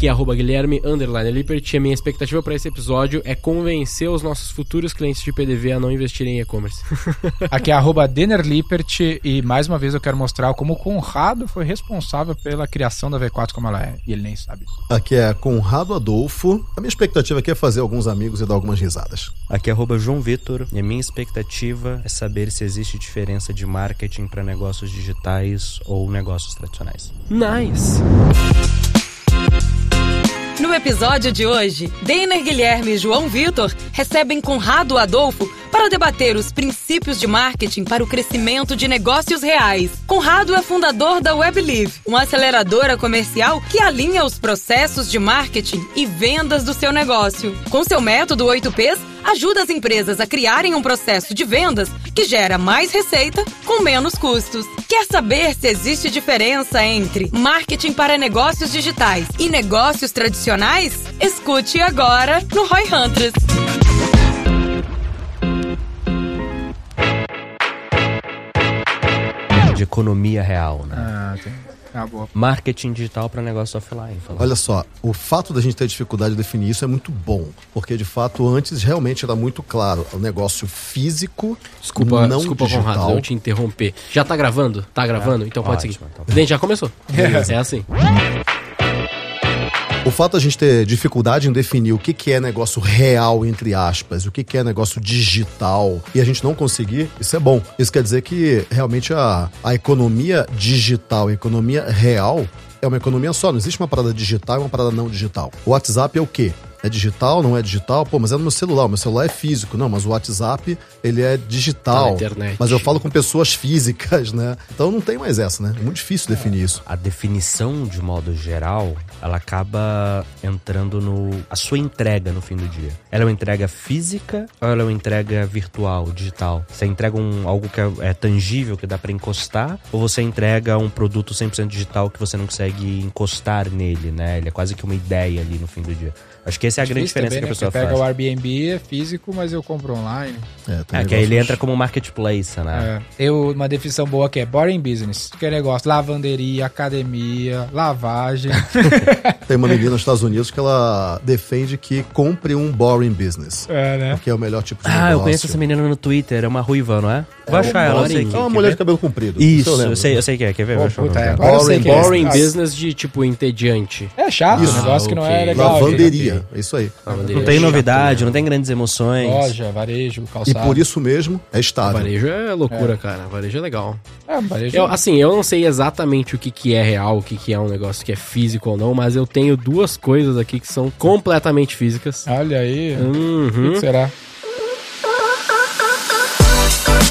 Aqui é arroba Guilherme Underline Lippert e a minha expectativa para esse episódio é convencer os nossos futuros clientes de PDV a não investirem em e-commerce. Aqui é arroba Denner Lippert e mais uma vez eu quero mostrar como o Conrado foi responsável pela criação da V4 como ela é. E ele nem sabe. Aqui é Conrado Adolfo. A minha expectativa aqui é fazer alguns amigos e dar algumas risadas. Aqui é arroba João Vitor e a minha expectativa é saber se existe diferença de marketing para negócios digitais ou negócios tradicionais. Nice! No episódio de hoje, Deiner Guilherme e João Vitor recebem Conrado Adolfo para debater os princípios de marketing para o crescimento de negócios reais. Conrado é fundador da WebLive, uma aceleradora comercial que alinha os processos de marketing e vendas do seu negócio. Com seu método 8Ps, ajuda as empresas a criarem um processo de vendas que gera mais receita com menos custos. Quer saber se existe diferença entre marketing para negócios digitais e negócios tradicionais? Escute agora no Roy Hunters. De economia real, né? Ah, tem. Ah, boa. Marketing digital para negócio offline. falando. Olha só, o fato da gente ter dificuldade de definir isso é muito bom, porque de fato antes realmente era muito claro, o negócio físico, Desculpa, não desculpa digital. Conrado, eu te interromper. Já tá gravando? Tá gravando? Então pode ótimo, seguir. então. Dente, já começou. É assim. O fato da gente ter dificuldade em definir o que, que é negócio real, entre aspas, o que, que é negócio digital, e a gente não conseguir, isso é bom. Isso quer dizer que realmente a, a economia digital, a economia real, é uma economia só. Não existe uma parada digital e uma parada não digital. O WhatsApp é o quê? É digital, não é digital? Pô, mas é no meu celular, o meu celular é físico. Não, mas o WhatsApp, ele é Tá digital. na internet. Mas eu falo com pessoas físicas, né? Então não tem mais essa, né? É muito difícil definir isso. A definição, de modo geral, ela acaba entrando no. a sua entrega no fim do dia. Ela é uma entrega física ou ela é uma entrega virtual, digital? Você entrega um, algo que é, é tangível, que dá pra encostar, ou você entrega um produto 100% digital que você não consegue encostar nele, né? Ele é quase que uma ideia ali no fim do dia. Acho que essa é a grande Difícil diferença também, que a né? pessoa Você pega faz. o Airbnb, é físico, mas eu compro online. É, tem É, que aí ele entra como marketplace, né? É. Eu, uma definição boa que é boring business. Que é negócio, lavanderia, academia, lavagem. Tem uma menina nos Estados Unidos que ela defende que compre um boring business. é, né? Que é o melhor tipo de Ah, negócio. eu conheço essa menina no Twitter, é uma ruiva, não é? Vou achar ela, eu sei que. É uma mulher ver? de cabelo comprido. Isso, lembro. eu sei, eu sei que é, quer ver? Eu puta, ver. é, eu Boring, é. Boring Ah, business de tipo entediante. É chato, Isso. um negócio que não é legal. Lavanderia, é isso aí. Não tem novidade, não tem grandes emoções. Loja, varejo, E calçado. por isso mesmo é estável. Varejo é loucura, cara. Varejo é legal. É, varejo. Eu, assim, eu não sei exatamente o que, que é real, o que, que é um negócio que é físico ou não, mas eu tenho duas coisas aqui que são completamente físicas. Olha aí. O Uhum. que será?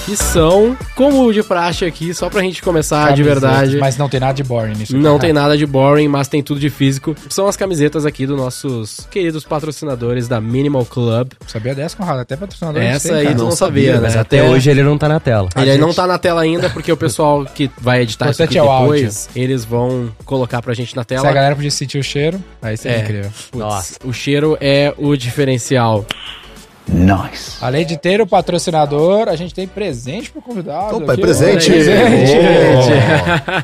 Que são, como de praxe aqui, só pra gente começar de Camisetas, verdade. Mas não tem nada de boring nisso. Não cara. tem nada de boring, mas tem tudo de físico. São as camisetas aqui dos nossos queridos patrocinadores da Minimal Club. Sabia dessa, Conrado? Até patrocinador. Essa aí cara. tu não, Não sabia, sabia, né? Mas até hoje ele não tá na tela. Ele A não gente- tá na tela ainda, porque o pessoal que vai editar isso aqui é depois, eles vão colocar pra gente na Se a tela. galera podia sentir o cheiro, aí seria É. incrível. Putz, O cheiro é o diferencial. Além de ter o patrocinador, a gente tem presente pro convidado. Opa, é aqui, presente. ó. Presente.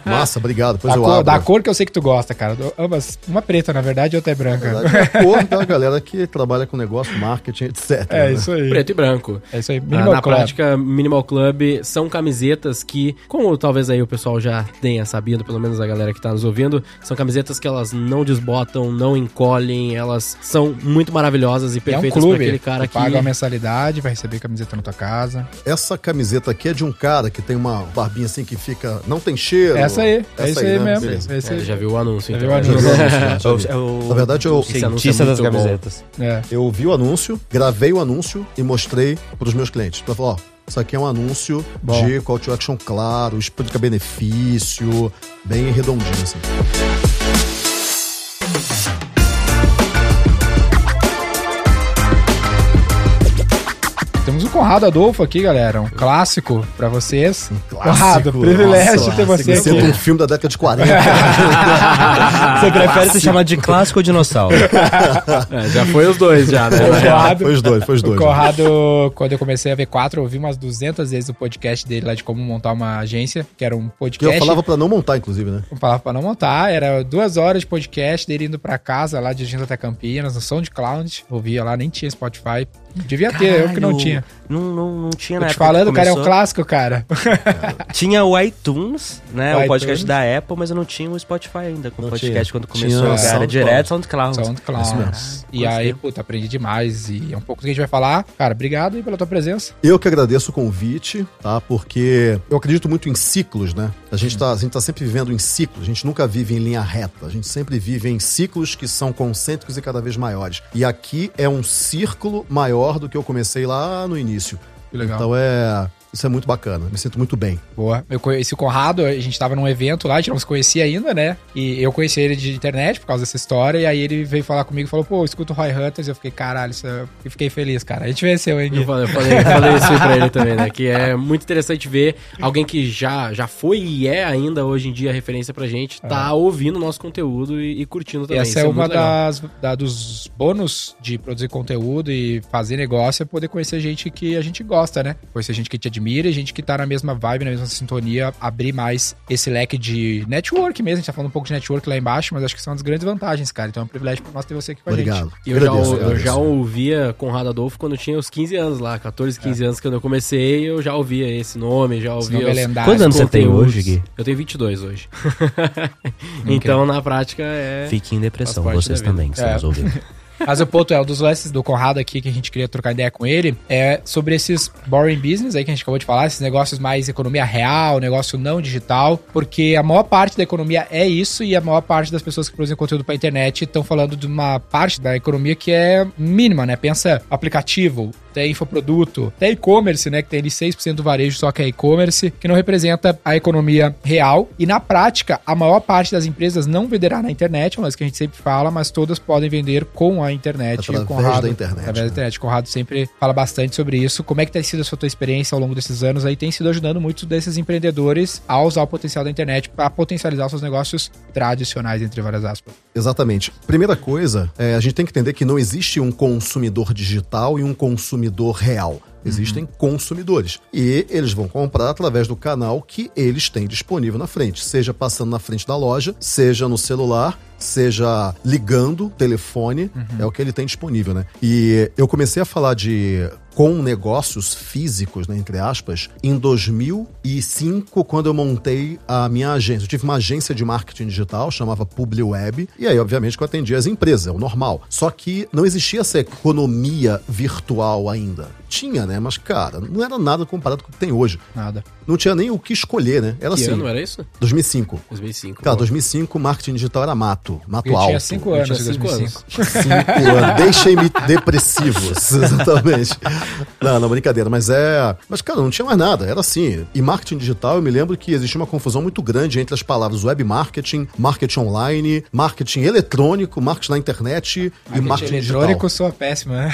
Oh, Massa, obrigado. Depois Da eu cor, abro. da cor que eu sei que tu gosta, cara. Ambas, uma preta, na verdade, e outra é branca. Na verdade, é a cor da galera que trabalha com negócio, marketing, etc. É né? isso aí. Preto e branco. É isso aí. Ah, Minimal na Club. prática, Minimal Club são camisetas que, como talvez aí o pessoal já tenha sabido, pelo menos a galera que tá nos ouvindo, são camisetas que elas não desbotam, não encolhem, elas são muito maravilhosas e É um perfeitas clube. aquele cara que... paga uma mensalidade, vai receber camiseta na tua casa. Essa camiseta aqui é de um cara que tem uma barbinha assim que fica. Não tem cheiro. Essa aí. É isso aí né? mesmo. É É, aí. já viu o anúncio, Já então. viu o Já anúncio. vi o anúncio, É o, é Na verdade, eu- cientista é das bom. camisetas. É. Eu vi o anúncio, gravei o anúncio e mostrei pros meus clientes. Pra falar, ó, isso aqui é um anúncio Bom. de call to action claro, explica benefício, bem redondinho assim. Conrado Adolfo aqui, galera. Um clássico pra vocês. Clássico. Conrado, privilégio Nossa, ter você aqui. um filme da década de 40. Você prefere ser chamado de clássico ou dinossauro? É, já foi os dois, já, né? Conrado, foi os dois, foi os dois. o Conrado, quando eu comecei a ver quatro, eu ouvi umas 200 vezes o podcast dele lá de como montar uma agência, que era um Que podcast. eu falava pra não montar, inclusive, né? Eu falava pra não montar, era duas horas de podcast dele indo pra casa, lá dirigindo até Campinas, no SoundCloud. Ouvia lá, nem tinha Spotify. Devia ter, eu que não Caralho, tinha. Não, não, não tinha na te época falando, cara, é um clássico, cara. Tinha o iTunes, né? O O, podcast iTunes. da Apple, mas eu não tinha o Spotify ainda. Com o podcast tinha. quando Tinha começou, cara, era SoundCloud. direto SoundCloud. SoundCloud. Mesmo. E aí, puta, aprendi demais. E é um pouco do que a gente vai falar. Cara, obrigado aí pela tua presença. Eu que agradeço o convite, tá? Porque eu acredito muito em ciclos, né? A gente, tá, a gente tá sempre vivendo em ciclos, a gente nunca vive em linha reta, a gente sempre vive em ciclos que são concêntricos e cada vez maiores. E aqui é um círculo maior do que eu comecei lá no início. Que legal. Então é. Isso é muito bacana, me sinto muito bem. Boa. Eu conheci o Conrado, a gente tava num evento lá, a gente não se conhecia ainda, né? E eu conheci ele de internet por causa dessa história. E aí ele veio falar comigo e falou, pô, eu escuto o Roy Hunters. Eu fiquei, caralho, isso é... e fiquei feliz, cara. A gente venceu, hein, Eu Gui? falei, eu falei, eu falei isso aí pra ele também, né? Que é muito interessante ver alguém que já, já foi e é ainda hoje em dia referência pra gente, tá ouvindo o nosso conteúdo e, e curtindo também. Essa Isso é uma das da- dos bônus de produzir conteúdo e fazer negócio é poder conhecer gente que a gente gosta, né? Conhecer gente que te admira e gente que tá na mesma vibe, na mesma sintonia, abrir mais esse leque de network mesmo. A gente tá falando um pouco de network lá embaixo, mas acho que são uma das grandes vantagens, cara. Então é um privilégio pra nós ter você aqui com a gente. Obrigado. E eu, já, Agradeço, eu agradeço. já ouvia Conrado Adolfo quando eu tinha os 15 anos lá, 14, 15 anos quando eu comecei, eu já ouvia esse nome, já Esse ouvia nome é os lendário. Quantos anos você tem hoje, Gui? Eu tenho 22 hoje. então, na prática, é... Fiquem em depressão, vocês também, que estão É. nos ouvindo. Mas o ponto é, um dos lances do Conrado aqui que a gente queria trocar ideia com ele é sobre esses boring business aí que a gente acabou de falar, esses negócios mais economia real, negócio não digital, porque a maior parte da economia é isso e a maior parte das pessoas que produzem conteúdo pra internet estão falando de uma parte da economia que é mínima, né? Pensa aplicativo, tem infoproduto, tem e-commerce, né? Que tem ali 6% do varejo só que é e-commerce, que não representa a economia real. E na prática, a maior parte das empresas não venderá na internet, é coisa que a gente sempre fala, mas todas podem vender com a internet. Através Conrado- da internet, Através da né? internet. O Conrado sempre fala bastante sobre isso. Como é que tem sido a sua tua experiência ao longo desses anos aí? Tem sido ajudando muitos desses empreendedores a usar o potencial da internet para potencializar seus negócios tradicionais, entre várias aspas. Exatamente. Primeira coisa, é, a gente tem que entender que não existe um consumidor digital e um consumidor real. Existem consumidores. E eles vão comprar através do canal que eles têm disponível na frente. Seja passando na frente da loja, seja no celular, seja ligando telefone, é o que ele tem disponível, né? E eu comecei a falar de com negócios físicos, né, entre aspas, em 2005, quando eu montei a minha agência. Eu tive uma agência de marketing digital, chamava PubliWeb, e aí, obviamente, que eu atendia as empresas, é o normal. Só que não existia essa economia virtual ainda. Tinha, né? Mas, cara, não era nada comparado com o que tem hoje. Nada. Não tinha nem o que escolher, né? Era Que assim. ano era isso? 2005. 2005. Cara, Pô. 2005, marketing digital era mato. Mato Eu alto. tinha 5 Eu anos tinha em cinco 2005. Cinco anos. Deixem-me depressivos. Exatamente. Não, não, brincadeira. Mas é. Mas, cara, não tinha mais nada. Era assim. E marketing digital, eu me lembro que existia uma confusão muito grande entre as palavras web marketing, marketing online, marketing eletrônico, marketing na internet e marketing eletrônico digital. soa péssimo, né?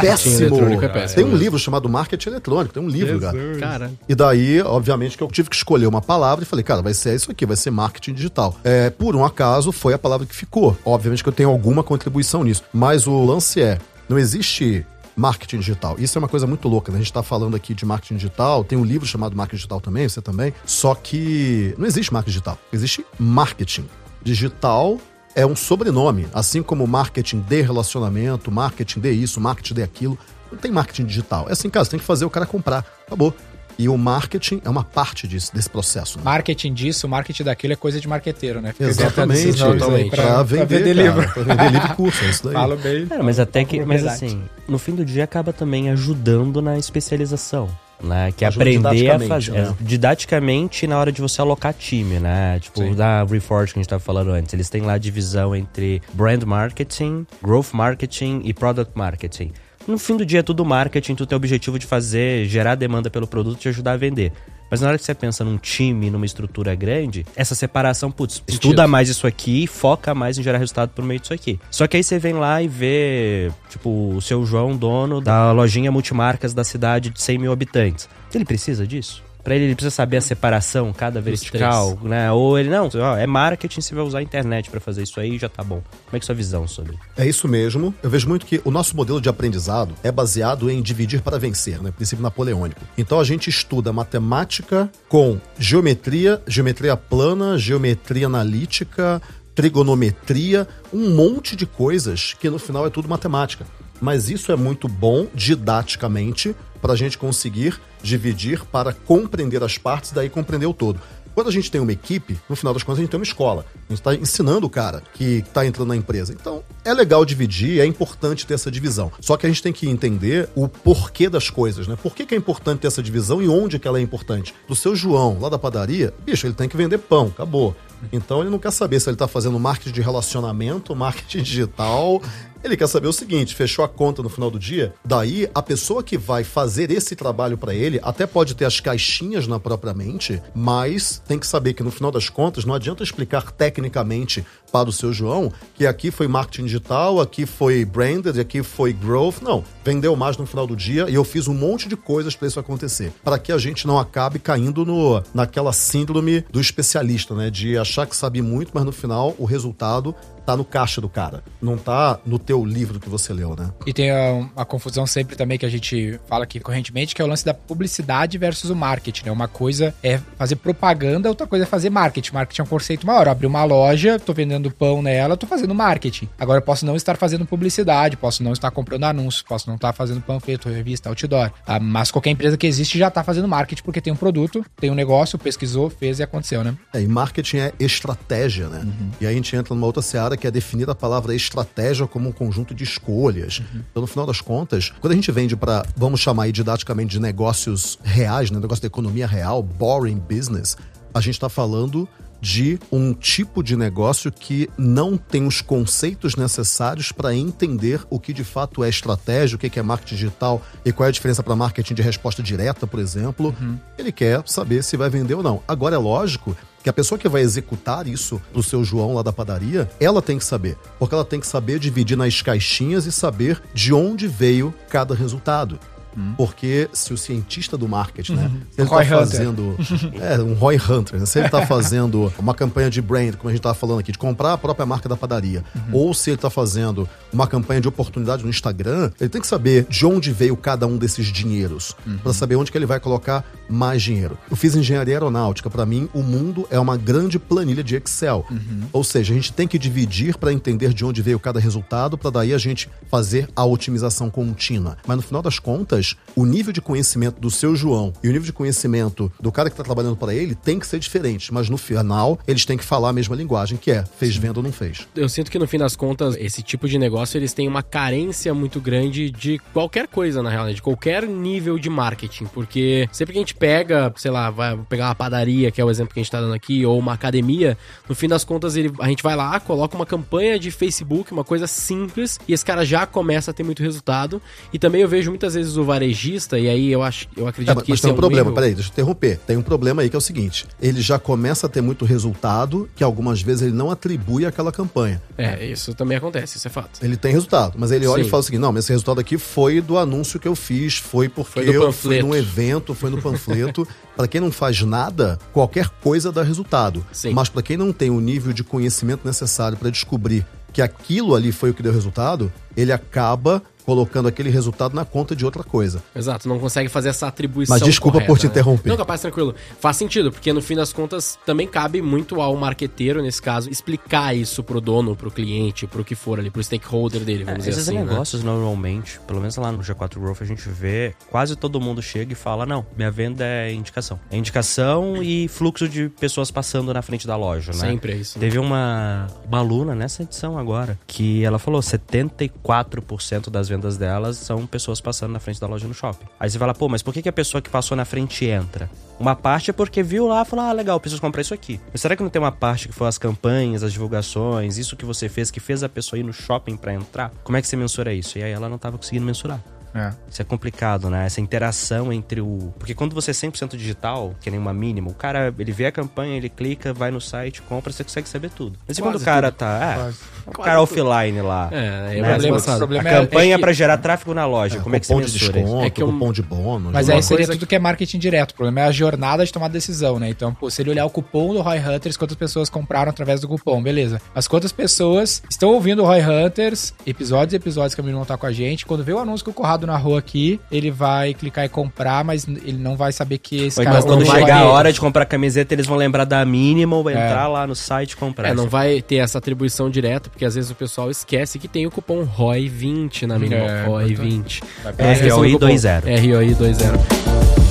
Péssimo. eletrônico é péssimo Tem um mesmo. livro chamado Marketing Eletrônico. Tem um livro, cara. Cara, E daí, obviamente, que eu tive que escolher uma palavra e falei, cara, vai ser isso aqui, vai ser marketing digital. É, por um acaso, foi a palavra que ficou. Obviamente que eu tenho alguma contribuição nisso. Mas o lance é, não existe marketing digital. Isso é uma coisa muito louca, né? A gente tá falando aqui de marketing digital, tem um livro chamado Marketing Digital também, você também. Só que não existe marketing digital. Existe marketing. Digital é um sobrenome, assim como marketing de relacionamento, marketing de isso, marketing de aquilo. Não tem marketing digital. É assim, cara, você tem que fazer o cara comprar. Acabou. E o marketing é uma parte disso, desse processo. Né? Marketing disso, marketing daquilo é coisa de marqueteiro, né? Fica Exatamente, pra, vender, vender cara, livro. Pra vender livro e curso, é isso daí. Falo bem. É, mas até que. Mas assim, no fim do dia acaba também ajudando na especialização. Né, que é Ajuda aprender a didaticamente, fazer. né? é, didaticamente na hora de você alocar time, né? Tipo, Sim. da Reforge que a gente tava falando antes. Eles têm lá a divisão entre brand marketing, growth marketing e product marketing. No fim do dia é tudo marketing, tu tem o objetivo de fazer, gerar demanda pelo produto e te ajudar a vender. Mas na hora que você pensa num time, numa estrutura grande, essa separação, putz, estuda mais isso aqui, foca mais em gerar resultado por meio disso aqui. Só que aí você vem lá e vê, tipo, o seu João, dono da lojinha multimarcas da cidade de 100 mil habitantes. Ele precisa disso? Pra ele, ele precisa saber a separação, cada vertical, né? Ou ele, não, ó, é marketing, você vai usar a internet para fazer isso aí já tá bom. Como é que é a sua visão sobre? É isso mesmo. Eu vejo muito que o nosso modelo de aprendizado é baseado em dividir para vencer, né? Princípio napoleônico. Então a gente estuda matemática com geometria, geometria plana, geometria analítica, trigonometria, um monte de coisas que no final é tudo matemática. Mas isso é muito bom didaticamente para a gente conseguir dividir para compreender as partes, daí compreender o todo. Quando a gente tem uma equipe, no final das contas a gente tem uma escola. A gente está ensinando o cara que está entrando na empresa. Então, é legal dividir, é importante ter essa divisão. Só que a gente tem que entender o porquê das coisas, né? Por que, que é importante ter essa divisão e onde que ela é importante? Do seu João, lá da padaria, bicho, ele tem que vender pão, acabou. Então ele não quer saber se ele está fazendo marketing de relacionamento, marketing digital. Ele quer saber o seguinte: fechou a conta no final do dia, daí a pessoa que vai fazer esse trabalho para ele até pode ter as caixinhas na própria mente, mas tem que saber que no final das contas não adianta explicar tecnicamente para o seu João que aqui foi marketing digital, aqui foi branded, aqui foi growth. Não, vendeu mais no final do dia e eu fiz um monte de coisas para isso acontecer, para que a gente não acabe caindo no naquela síndrome do especialista, né, de achar que sabe muito, mas no final o resultado tá no caixa do cara, não tá no teu livro que você leu, né? E tem a, a, confusão sempre também que a gente fala aqui correntemente, que é o lance da publicidade versus o marketing, né? Uma coisa é fazer propaganda, outra coisa é fazer marketing. Marketing é um conceito maior. Abrir uma loja, tô vendendo pão nela, tô fazendo marketing. Agora eu posso não estar fazendo publicidade, posso não estar comprando anúncios, posso não estar fazendo panfleto, revista, outdoor. Tá? Mas qualquer empresa que existe já tá fazendo marketing porque tem um produto, tem um negócio, pesquisou, fez e aconteceu, né? É, e marketing é estratégia, né? Uhum. E aí a gente entra numa outra seara que é definir a palavra estratégia como um conjunto de escolhas. Uhum. Então, no final das contas, quando a gente vende para, vamos chamar aí didaticamente de negócios reais, né, negócio da economia real, boring business, a gente está falando de um tipo de negócio que não tem os conceitos necessários para entender o que de fato é estratégia, o que é marketing digital e qual é a diferença para marketing de resposta direta, por exemplo. Uhum. Ele quer saber se vai vender ou não. Agora, é lógico que a pessoa que vai executar isso pro seu João lá da padaria, ela tem que saber. Porque ela tem que saber dividir nas caixinhas e saber de onde veio cada resultado. Hum. Porque se o cientista do marketing, né? Se ele Roy tá fazendo. é, um Roy Hunter, né? Se ele tá fazendo uma campanha de brand, como a gente tava falando aqui, de comprar a própria marca da padaria, uhum. ou se ele tá fazendo uma campanha de oportunidade no Instagram, ele tem que saber de onde veio cada um desses dinheiros, uhum. para saber onde que ele vai colocar mais dinheiro. Eu fiz engenharia aeronáutica, para mim, o mundo é uma grande planilha de Excel. Uhum. Ou seja, a gente tem que dividir para entender de onde veio cada resultado, para daí a gente fazer a otimização contínua. Mas no final das contas, o nível de conhecimento do seu João e o nível de conhecimento do cara que está trabalhando para ele tem que ser diferente, mas no final eles têm que falar a mesma linguagem, que é fez venda ou não fez. Eu sinto que no fim das contas, esse tipo de negócio eles têm uma carência muito grande de qualquer coisa, na realidade, de qualquer nível de marketing, porque sempre que a gente pega, sei lá, vai pegar uma padaria, que é o exemplo que a gente está dando aqui, ou uma academia, no fim das contas ele, a gente vai lá, coloca uma campanha de Facebook, uma coisa simples, e esse cara já começa a ter muito resultado. E também eu vejo muitas vezes o varejista, e aí eu acho, eu acredito é, que mas tem um, é um problema, nível... peraí, deixa eu interromper. Tem um problema aí que é o seguinte: ele já começa a ter muito resultado que algumas vezes ele não atribui àquela campanha. É, isso também acontece, isso é fato. Ele tem resultado, mas ele olha Sim. e fala o seguinte: não, mas esse resultado aqui foi do anúncio que eu fiz, foi porque foi eu fui num evento, foi no panfleto. para quem não faz nada, qualquer coisa dá resultado. Sim. Mas para quem não tem o nível de conhecimento necessário para descobrir que aquilo ali foi o que deu resultado, ele acaba colocando aquele resultado na conta de outra coisa. Exato, não consegue fazer essa atribuição. Mas desculpa correta, por te né? interromper. Não, capaz, tranquilo. Faz sentido, porque no fim das contas também cabe muito ao marqueteiro, nesse caso, explicar isso pro dono, pro cliente, pro que for ali, pro stakeholder dele, vamos é, dizer assim. Esses né? negócios, né? normalmente, pelo menos lá no G4 Growth, a gente vê quase todo mundo chega e fala: não, minha venda é indicação. É indicação e fluxo de pessoas passando na frente da loja, né? Sempre é isso. Né? Teve uma, uma aluna nessa edição agora que ela falou: 74% das vendas delas são pessoas passando na frente da loja no shopping. Aí você fala, pô, mas por que, a pessoa que passou na frente entra? Uma parte é porque viu lá e falou, ah, legal, preciso comprar isso aqui. Mas será que não tem uma parte que foi as campanhas, as divulgações, isso que você fez, que fez a pessoa ir no shopping para entrar? Como é que você mensura isso? E aí ela não tava conseguindo mensurar. É. Isso é complicado, né? Essa interação entre o. Porque quando você é 100% digital, que nem uma mínima, o cara, ele vê a campanha, ele clica, vai no site, compra, você consegue saber tudo. Mas e quando o cara tudo. tá. É, o cara offline lá. É, é né? problema- o problema a é- campanha é que- pra gerar tráfego na loja. Como é que você cupom de mensura isso? desconto, É que eu- cupom de bônus. Mas aí seria tudo que é marketing direto. O problema é a jornada de tomar decisão, né? Então, pô, se ele olhar o cupom do Roy Hunters, quantas pessoas compraram através do cupom, beleza. Mas quantas pessoas estão ouvindo o Roy Hunters, episódios e episódios que a menina tá com a gente, quando vê o anúncio que o Corrado narrou aqui, ele vai clicar e comprar, mas ele não vai saber que esse Ou cara... então, quando chegar a ele. hora de comprar camiseta, eles vão lembrar da mínima ou entrar lá no site e comprar. É, não vai ter essa atribuição direta, porque às vezes o pessoal esquece que tem o cupom ROI20 na mínima. É, ROI20. Vai É, esqueçam do ROI cupom. 20. ROI20.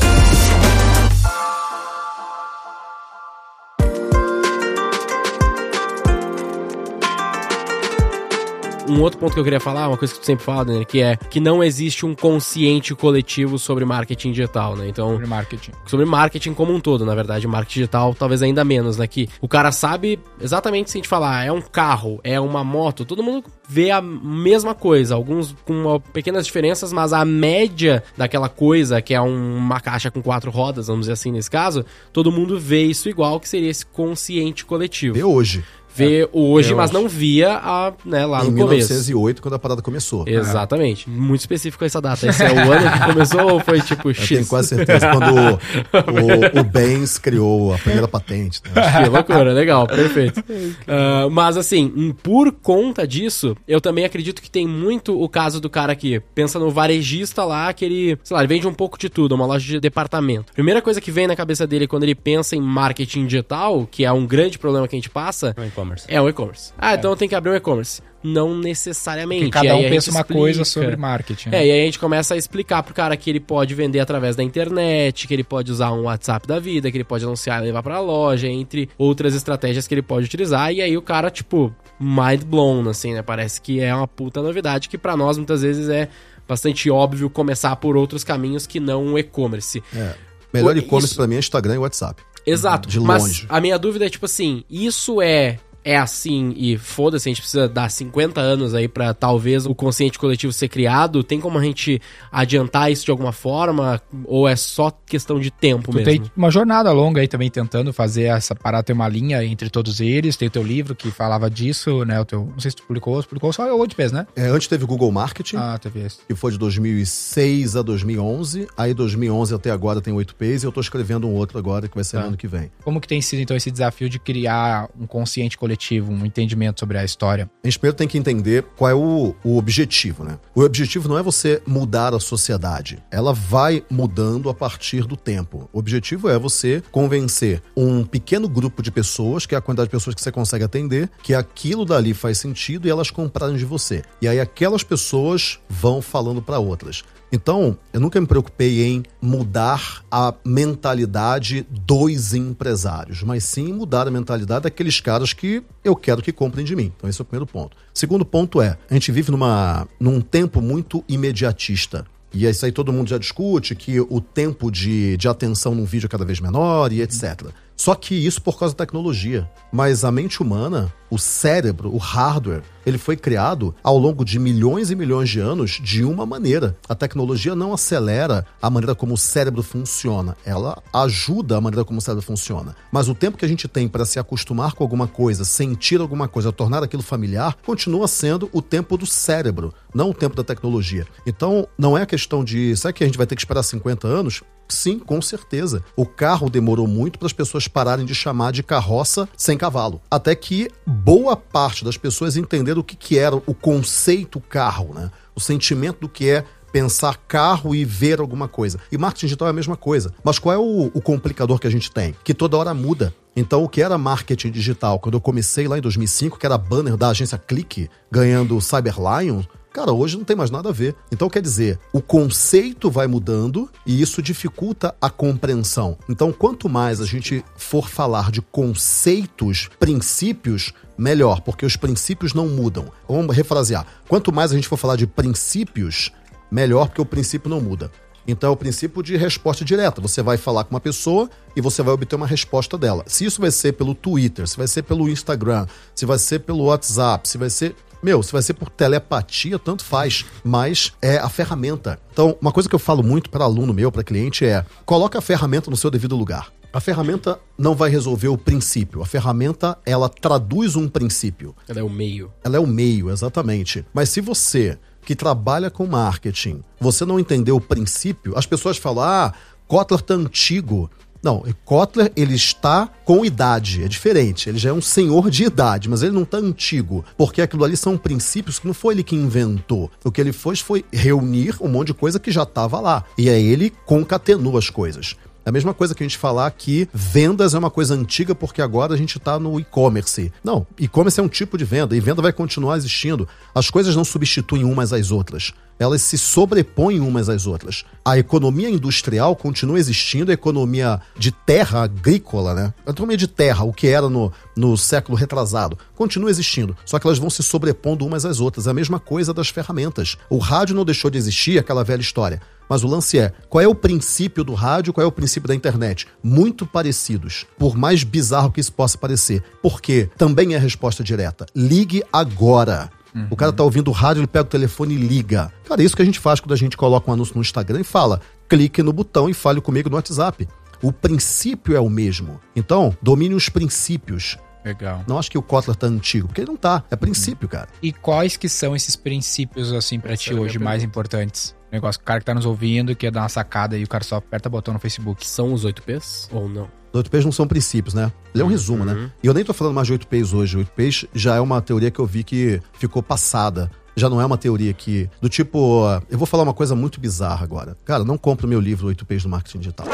Um outro ponto que eu queria falar, uma coisa que tu sempre fala, né, que é que não existe um consciente coletivo sobre marketing digital, né? Então, Sobre marketing. sobre marketing como um todo, na verdade, marketing digital talvez ainda menos, né? Que o cara sabe exatamente se a gente falar, é um carro, é uma moto, todo mundo vê a mesma coisa, alguns com pequenas diferenças, mas a média daquela coisa, que é um- uma caixa com quatro rodas, vamos dizer assim nesse caso, todo mundo vê isso igual, que seria esse consciente coletivo. Vê hoje. Vê hoje, eu mas acho. não via a, né, lá em no começo. 1908, quando a parada começou. Exatamente. Muito específico essa data. Esse é o ano que começou ou foi tipo Eu X? tenho quase certeza quando o, o, o Benz criou a primeira patente. Né? Que loucura, legal, perfeito. Ah, mas assim, por conta disso, eu também acredito que tem muito o caso do cara que pensa no varejista lá, que ele, sei lá, ele vende um pouco de tudo, uma loja de departamento. Primeira coisa que vem na cabeça dele quando ele pensa em marketing digital, que é um grande problema que a gente passa, No e-commerce. é o e-commerce. Ah, então eu tenho que abrir um e-commerce. Não necessariamente. Porque cada um pensa uma coisa explica. sobre marketing. né? É, e aí a gente começa a explicar pro cara que ele pode vender através da internet, que ele pode usar um WhatsApp da vida, que ele pode anunciar e levar pra loja, entre outras estratégias que ele pode utilizar. E aí o cara, tipo, mind blown, assim, né? Parece que é uma puta novidade que pra nós muitas vezes é bastante óbvio começar por outros caminhos que não o e-commerce. É. Melhor e-commerce isso- pra mim é Instagram e WhatsApp. Exato. De mas longe. a minha dúvida é, tipo assim, isso é. É assim e foda-se, a gente precisa dar 50 anos aí pra talvez o consciente coletivo ser criado. Tem como a gente adiantar isso de alguma forma? Ou é só questão de tempo Tu mesmo? tem uma jornada longa aí também tentando fazer essa parada ter uma linha entre todos eles. Tem o teu livro que falava disso, né? O teu, não sei se tu publicou, tu publicou só o WordPress, né? É, antes teve Google Marketing, Ah, teve esse. que foi de 2006 a 2011. Aí 2011 até agora tem 8 Ps e eu tô escrevendo um outro agora que vai ser Tá. no ano que vem. Como que tem sido então esse desafio de criar um consciente coletivo, um entendimento sobre a história? A gente primeiro tem que entender qual é o, o objetivo, né? O objetivo não é você mudar a sociedade. Ela vai mudando a partir do tempo. O objetivo é você convencer um pequeno grupo de pessoas, que é a quantidade de pessoas que você consegue atender, que aquilo dali faz sentido e elas comprarem de você. E aí aquelas pessoas vão falando para outras. Então, eu nunca me preocupei em mudar a mentalidade dos empresários, mas sim mudar a mentalidade daqueles caras que eu quero que comprem de mim. Então, esse é o primeiro ponto. Segundo ponto é: a gente vive numa, num tempo muito imediatista. E isso aí todo mundo já discute, que o tempo de, de atenção num vídeo é cada vez menor e etc. Só que isso por causa da tecnologia. Mas a mente humana, o cérebro, o hardware, ele foi criado ao longo de milhões e milhões de anos de uma maneira. A tecnologia não acelera a maneira como o cérebro funciona, ela ajuda a maneira como o cérebro funciona. Mas o tempo que a gente tem para se acostumar com alguma coisa, sentir alguma coisa, tornar aquilo familiar, continua sendo o tempo do cérebro, não o tempo da tecnologia. Então, não é a questão de, será que a gente vai ter que esperar 50 anos? Sim, com certeza. O carro demorou muito para as pessoas pararem de chamar de carroça sem cavalo. Até que boa parte das pessoas entenderam o que, que era o conceito carro, né? O sentimento do que é pensar carro e ver alguma coisa. E marketing digital é a mesma coisa. Mas qual é o, o complicador que a gente tem? Que toda hora muda. Então, o que era marketing digital, quando eu comecei lá em 2005, que era banner da agência Clique, ganhando Cyber Lion, Cara, hoje não tem mais nada a ver. Então, quer dizer, o conceito vai mudando e isso dificulta a compreensão. Então, quanto mais a gente for falar de conceitos, princípios, melhor, porque os princípios não mudam. Vamos refrasear. Quanto mais a gente for falar de princípios, melhor, porque o princípio não muda. Então é o princípio de resposta direta. Você vai falar com uma pessoa e você vai obter uma resposta dela. Se isso vai ser pelo Twitter, se vai ser pelo Instagram, se vai ser pelo WhatsApp, se vai ser Meu, se vai ser por telepatia, tanto faz. Mas é a ferramenta. Então, uma coisa que eu falo muito para aluno meu, para cliente, é coloca a ferramenta no seu devido lugar. A ferramenta não vai resolver o princípio. A ferramenta, ela traduz um princípio. Ela é o meio. Ela é o meio, exatamente. Mas se você que trabalha com marketing, você não entendeu o princípio, as pessoas falam: "Ah, Kotler tá antigo". Não, Kotler ele está com idade, é diferente. Ele já é um senhor de idade, mas ele não está antigo, porque aquilo ali são princípios que não foi ele que inventou. O que ele fez foi reunir um monte de coisa que já estava lá. E aí ele concatenou as coisas. É a mesma coisa que a gente falar que vendas é uma coisa antiga porque agora a gente está no e-commerce. Não, e-commerce é um tipo de venda e venda vai continuar existindo. As coisas não substituem umas às outras. Elas se sobrepõem umas às outras. A economia industrial continua existindo, a economia de terra agrícola, né? A economia de terra, o que era no, no século retrasado, continua existindo. Só que elas vão se sobrepondo umas às outras. É a mesma coisa das ferramentas. O rádio não deixou de existir, aquela velha história. Mas o lance é, qual é o princípio do rádio, qual é o princípio da internet? Muito parecidos, por mais bizarro que isso possa parecer. Porque também é resposta direta. Ligue agora. Uhum. O cara tá ouvindo o rádio, ele pega o telefone e liga. Cara, é isso que a gente faz quando a gente coloca um anúncio no Instagram e fala: clique no botão e fale comigo no WhatsApp. O princípio é o mesmo. Então, domine os princípios. Legal. Não acho que o Kotler tá antigo, porque ele não tá. É princípio, cara. E quais que são esses princípios, assim, pra ti hoje, mais importantes? Negócio, o cara que tá nos ouvindo, quer dar uma sacada e o cara só aperta o botão no Facebook. São os 8Ps ou não? Os 8Ps não são princípios, né? Ele é um resumo, né? E eu nem tô falando mais de 8Ps hoje. 8Ps já é uma teoria que eu vi que ficou passada. Já não é uma teoria que. Do tipo, eu vou falar uma coisa muito bizarra agora. Cara, não compra o meu livro 8Ps do Marketing Digital.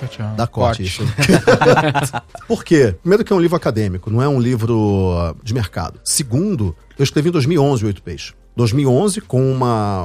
Tchau, tchau. Dá corte, isso. Por quê? Primeiro que é um livro acadêmico, não é um livro de mercado. Segundo, eu escrevi em 2011 o 8Ps. 2011 com um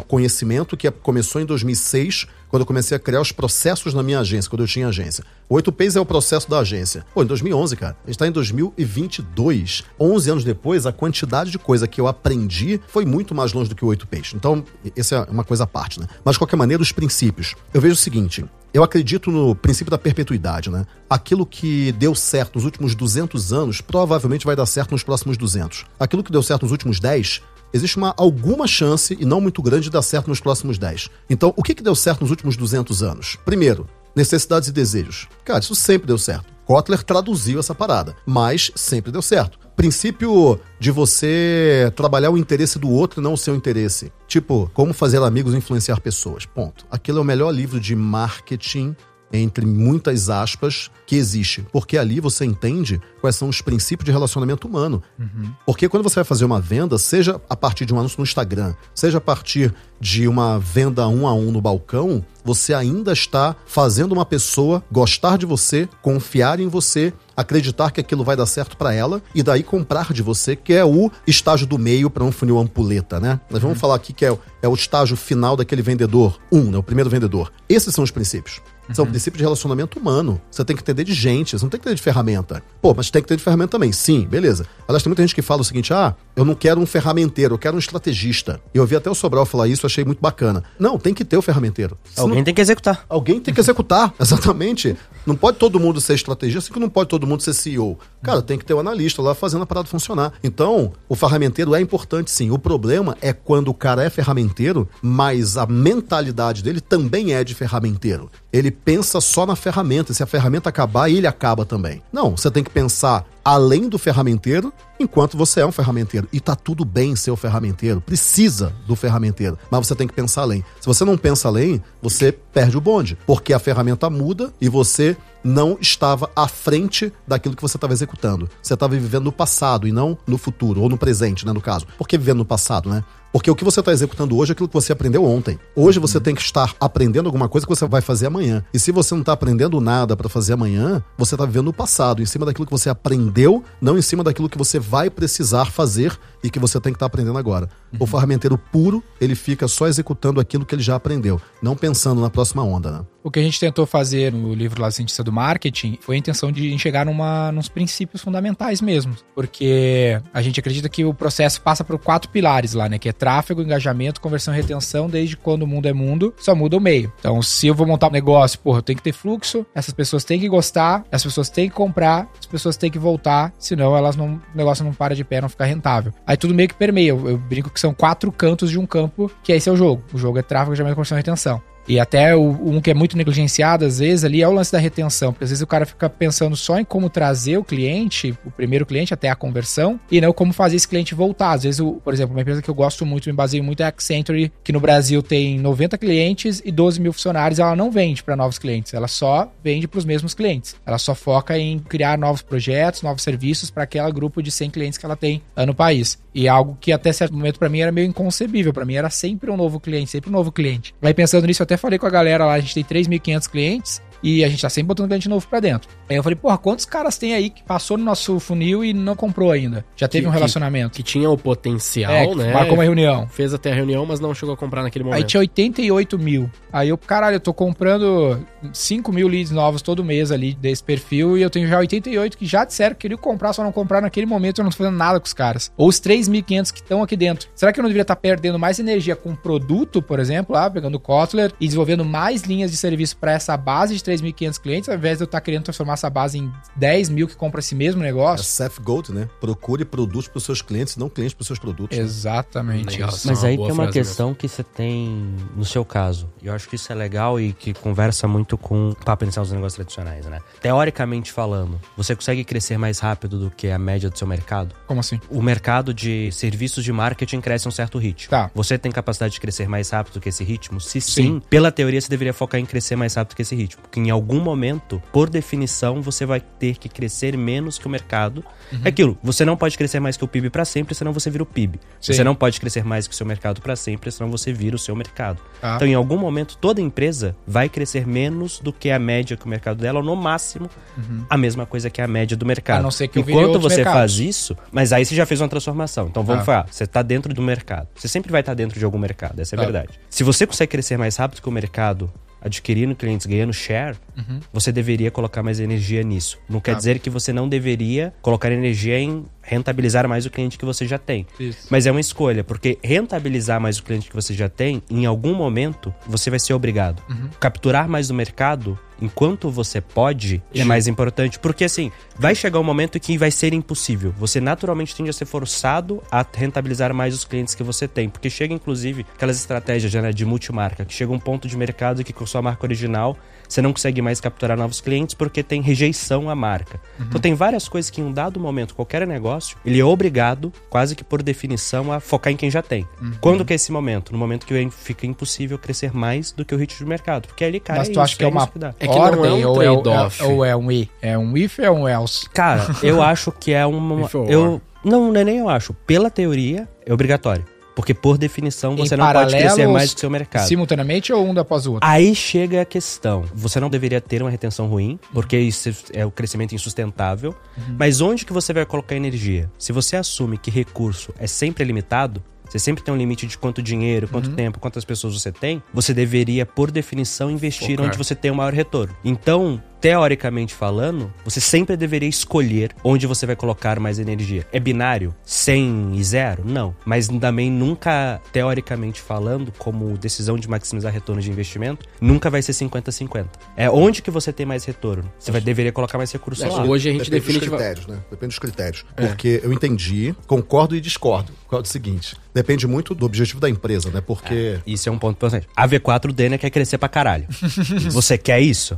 conhecimento que começou em 2006, quando eu comecei a criar os processos na minha agência, quando eu tinha agência. O 8Ps é o processo da agência. Pô, em 2011, cara. A gente tá em 2022. 11 anos depois, a quantidade de coisa que eu aprendi foi muito mais longe do que o 8Ps. Então, essa é uma coisa à parte, né? Mas, de qualquer maneira, os princípios. Eu vejo o seguinte, eu acredito no princípio da perpetuidade, né? Aquilo que deu certo nos últimos 200 anos, provavelmente vai dar certo nos próximos 200. Aquilo que deu certo nos últimos 10, existe uma alguma chance, e não muito grande, de dar certo nos próximos 10. Então, o que, que deu certo nos últimos 200 anos? Primeiro, necessidades e desejos. Cara, isso sempre deu certo. Kotler traduziu essa parada, mas sempre deu certo. Princípio de você trabalhar o interesse do outro e não o seu interesse. Tipo, como fazer amigos influenciar pessoas. Ponto. Aquilo é o melhor livro de marketing entre muitas aspas, que existe. Porque ali você entende quais são os princípios de relacionamento humano. Uhum. Porque quando você vai fazer uma venda, seja a partir de um anúncio no Instagram, seja a partir de uma venda um a um no balcão, você ainda está fazendo uma pessoa gostar de você, confiar em você, acreditar que aquilo vai dar certo para ela e daí comprar de você, que é o estágio do meio para um funil ampuleta, né? Nós vamos uhum. falar aqui que é, é o estágio final daquele vendedor, um, né? O primeiro vendedor. Esses são os princípios. São uhum. princípios de relacionamento humano. Você tem que entender de gente, você não tem que entender de ferramenta. Pô, mas tem que ter de ferramenta também. Sim, beleza. Aliás, tem muita gente que fala o seguinte: ah, eu não quero um ferramenteiro, eu quero um estrategista. Eu ouvi até o Sobral falar isso, achei muito bacana. Não, tem que ter o ferramenteiro. Alguém não... tem que executar. Alguém tem que executar, exatamente. Não pode todo mundo ser estrategista, assim que não pode todo mundo ser CEO. Cara, tem que ter o um analista lá fazendo a parada funcionar. Então, o ferramenteiro é importante sim. O problema é quando o cara é ferramenteiro, mas a mentalidade dele também é de ferramenteiro. Ele pensa só na ferramenta. Se a ferramenta acabar, ele acaba também. Não, você tem que pensar além do ferramenteiro, enquanto você é um ferramenteiro. E tá tudo bem ser o ferramenteiro, precisa do ferramenteiro, mas você tem que pensar além. Se você não pensa além, você perde o bonde, porque a ferramenta muda e você não estava à frente daquilo que você estava executando. Você estava vivendo no passado e não no futuro, ou no presente, né, no caso. Por que vivendo no passado, né? Porque o que você está executando hoje é aquilo que você aprendeu ontem. Hoje você tem que estar aprendendo alguma coisa que você vai fazer amanhã. E se você não está aprendendo nada para fazer amanhã, você está vivendo no passado, em cima daquilo que você aprendeu, não em cima daquilo que você vai precisar fazer e que você tem que estar tá aprendendo agora. Uhum. O ferramenteiro puro, ele fica só executando aquilo que ele já aprendeu, não pensando na próxima onda, né? O que a gente tentou fazer no livro lá Cientista do Marketing foi a intenção de chegar numa, nos princípios fundamentais mesmo. Porque a gente acredita que o processo passa por quatro pilares lá, né? Que é tráfego, engajamento, conversão e retenção, desde quando o mundo é mundo, só muda o meio. Então, se eu vou montar um negócio, porra, eu tenho que ter fluxo, essas pessoas têm que gostar, essas pessoas têm que comprar, as pessoas têm que voltar, senão elas não, o negócio não para de pé, não fica rentável. A Aí tudo meio que permeia. Eu, eu brinco que são quatro cantos de um campo, que esse é o jogo. O jogo é tráfego, jamais conversão e retenção. E até o, um que é muito negligenciado, às vezes, ali é o lance da retenção. Porque às vezes o cara fica pensando só em como trazer o cliente, o primeiro cliente, até a conversão, e não como fazer esse cliente voltar. Às vezes, o, por exemplo, uma empresa que eu gosto muito, me baseio muito é a Accenture, que no Brasil tem 90 clientes e 12 mil funcionários. Ela não vende para novos clientes, ela só vende para os mesmos clientes. Ela só foca em criar novos projetos, novos serviços para aquele grupo de 100 clientes que ela tem no país. E é algo que até certo momento para mim era meio inconcebível. Para mim era sempre um novo cliente, sempre um novo cliente. Aí pensando nisso, eu até falei com a galera lá, a gente tem 3.500 clientes e a gente tá sempre botando cliente novo pra dentro. Aí eu falei, porra, quantos caras tem aí que passou no nosso funil e não comprou ainda? Já teve Que- um relacionamento. Que tinha o potencial, é, que né? marcou uma reunião. Fez até a reunião, mas não chegou a comprar naquele momento. Aí tinha 88 mil. Aí eu, caralho, eu tô comprando 5 mil leads novos todo mês ali desse perfil e eu tenho já 88 que já disseram que queriam comprar, só não comprar naquele momento eu não tô fazendo nada com os caras. Ou os 3.500 que estão aqui dentro. Será que eu não deveria estar perdendo mais energia com produto, por exemplo, lá, pegando o Kotler e desenvolvendo mais linhas de serviço para essa base de 3.500 clientes, ao invés de eu estar querendo transformar essa base em 10 mil que compra esse mesmo É negócio? Seth Gold, né? Procure produtos para os seus clientes, não clientes para os seus produtos. Exatamente Legal. isso. Mas uma aí tem uma questão que você tem no seu caso. E eu acho que isso é legal e que conversa muito com o papo inicial dos negócios tradicionais, né? Teoricamente falando, você consegue crescer mais rápido do que a média do seu mercado? Como assim? O mercado de serviços de marketing cresce a um certo ritmo. Tá. Você tem capacidade de crescer mais rápido do que esse ritmo? Se sim, Sim. pela teoria você deveria focar em crescer mais rápido que esse ritmo. Porque em algum momento, por definição, você vai ter que crescer menos que o mercado. Uhum. É aquilo, você não pode crescer mais que o PIB para sempre, senão você vira o PIB. Sim. Você não pode crescer mais que o seu mercado para sempre, senão você vira o seu mercado. Tá. Então, em algum momento, toda empresa vai crescer menos do que a média que o mercado dela, ou no máximo, a mesma coisa que a média do mercado. Uhum. A não ser que Enquanto você mercados. faz isso, mas aí você já fez uma transformação. Então vamos Tá. falar, você está dentro do mercado. Você sempre vai estar dentro de algum mercado, essa é a Tá. verdade. Se você consegue crescer mais rápido que o mercado, adquirindo clientes, ganhando share, você deveria colocar mais energia nisso. Não quer Uhum. Tá. dizer que você não deveria colocar energia em rentabilizar mais o cliente que você já tem. Isso. Mas é uma escolha, porque rentabilizar mais o cliente que você já tem, em algum momento, você vai ser obrigado. Uhum. Capturar mais do mercado, enquanto você pode, é mais importante. Porque assim, vai chegar um momento que vai ser impossível. Você naturalmente tende a ser forçado a rentabilizar mais os clientes que você tem. Porque chega, inclusive, aquelas estratégias né, de multimarca, que chega um ponto de mercado que com sua marca original você não consegue mais capturar novos clientes porque tem rejeição à marca. Então tem várias coisas que em um dado momento, qualquer negócio, ele é obrigado, quase que por definição, a focar em quem já tem. Quando que é esse momento? No momento que fica impossível crescer mais do que o ritmo de mercado. Porque ali, cara, Mas é tu acha que é uma isso que dá. É que não é um ou, é, é- ou é um i? É um if ou é um else? Cara, eu acho que é uma. If or Eu, não, não é nem eu acho. Pela teoria, é obrigatório. Porque por definição Em você não pode crescer mais que o seu mercado. Simultaneamente ou um após o outro? Aí chega a questão. Você não deveria ter uma retenção ruim, porque isso é o crescimento insustentável. Mas onde que você vai colocar energia? Se você assume que recurso é sempre limitado, você sempre tem um limite de quanto dinheiro, quanto tempo, quantas pessoas você tem, você deveria, por definição, investir Focar. onde você tem o maior retorno. Então, teoricamente falando, você sempre deveria escolher onde você vai colocar mais energia. É binário? 100 e 0? Não. Mas também nunca, teoricamente falando, como decisão de maximizar retorno de investimento, nunca vai ser 50-50. É onde que você tem mais retorno. Você vai, deveria colocar mais recursos É, lá. hoje a gente Depende dos definitiva... critérios, né? Depende dos critérios. Porque eu entendi, concordo e discordo. Qual é o seguinte? Depende muito do objetivo da empresa, né? Porque. Isso é um ponto importante. A V4 Dana quer crescer pra caralho. você quer isso?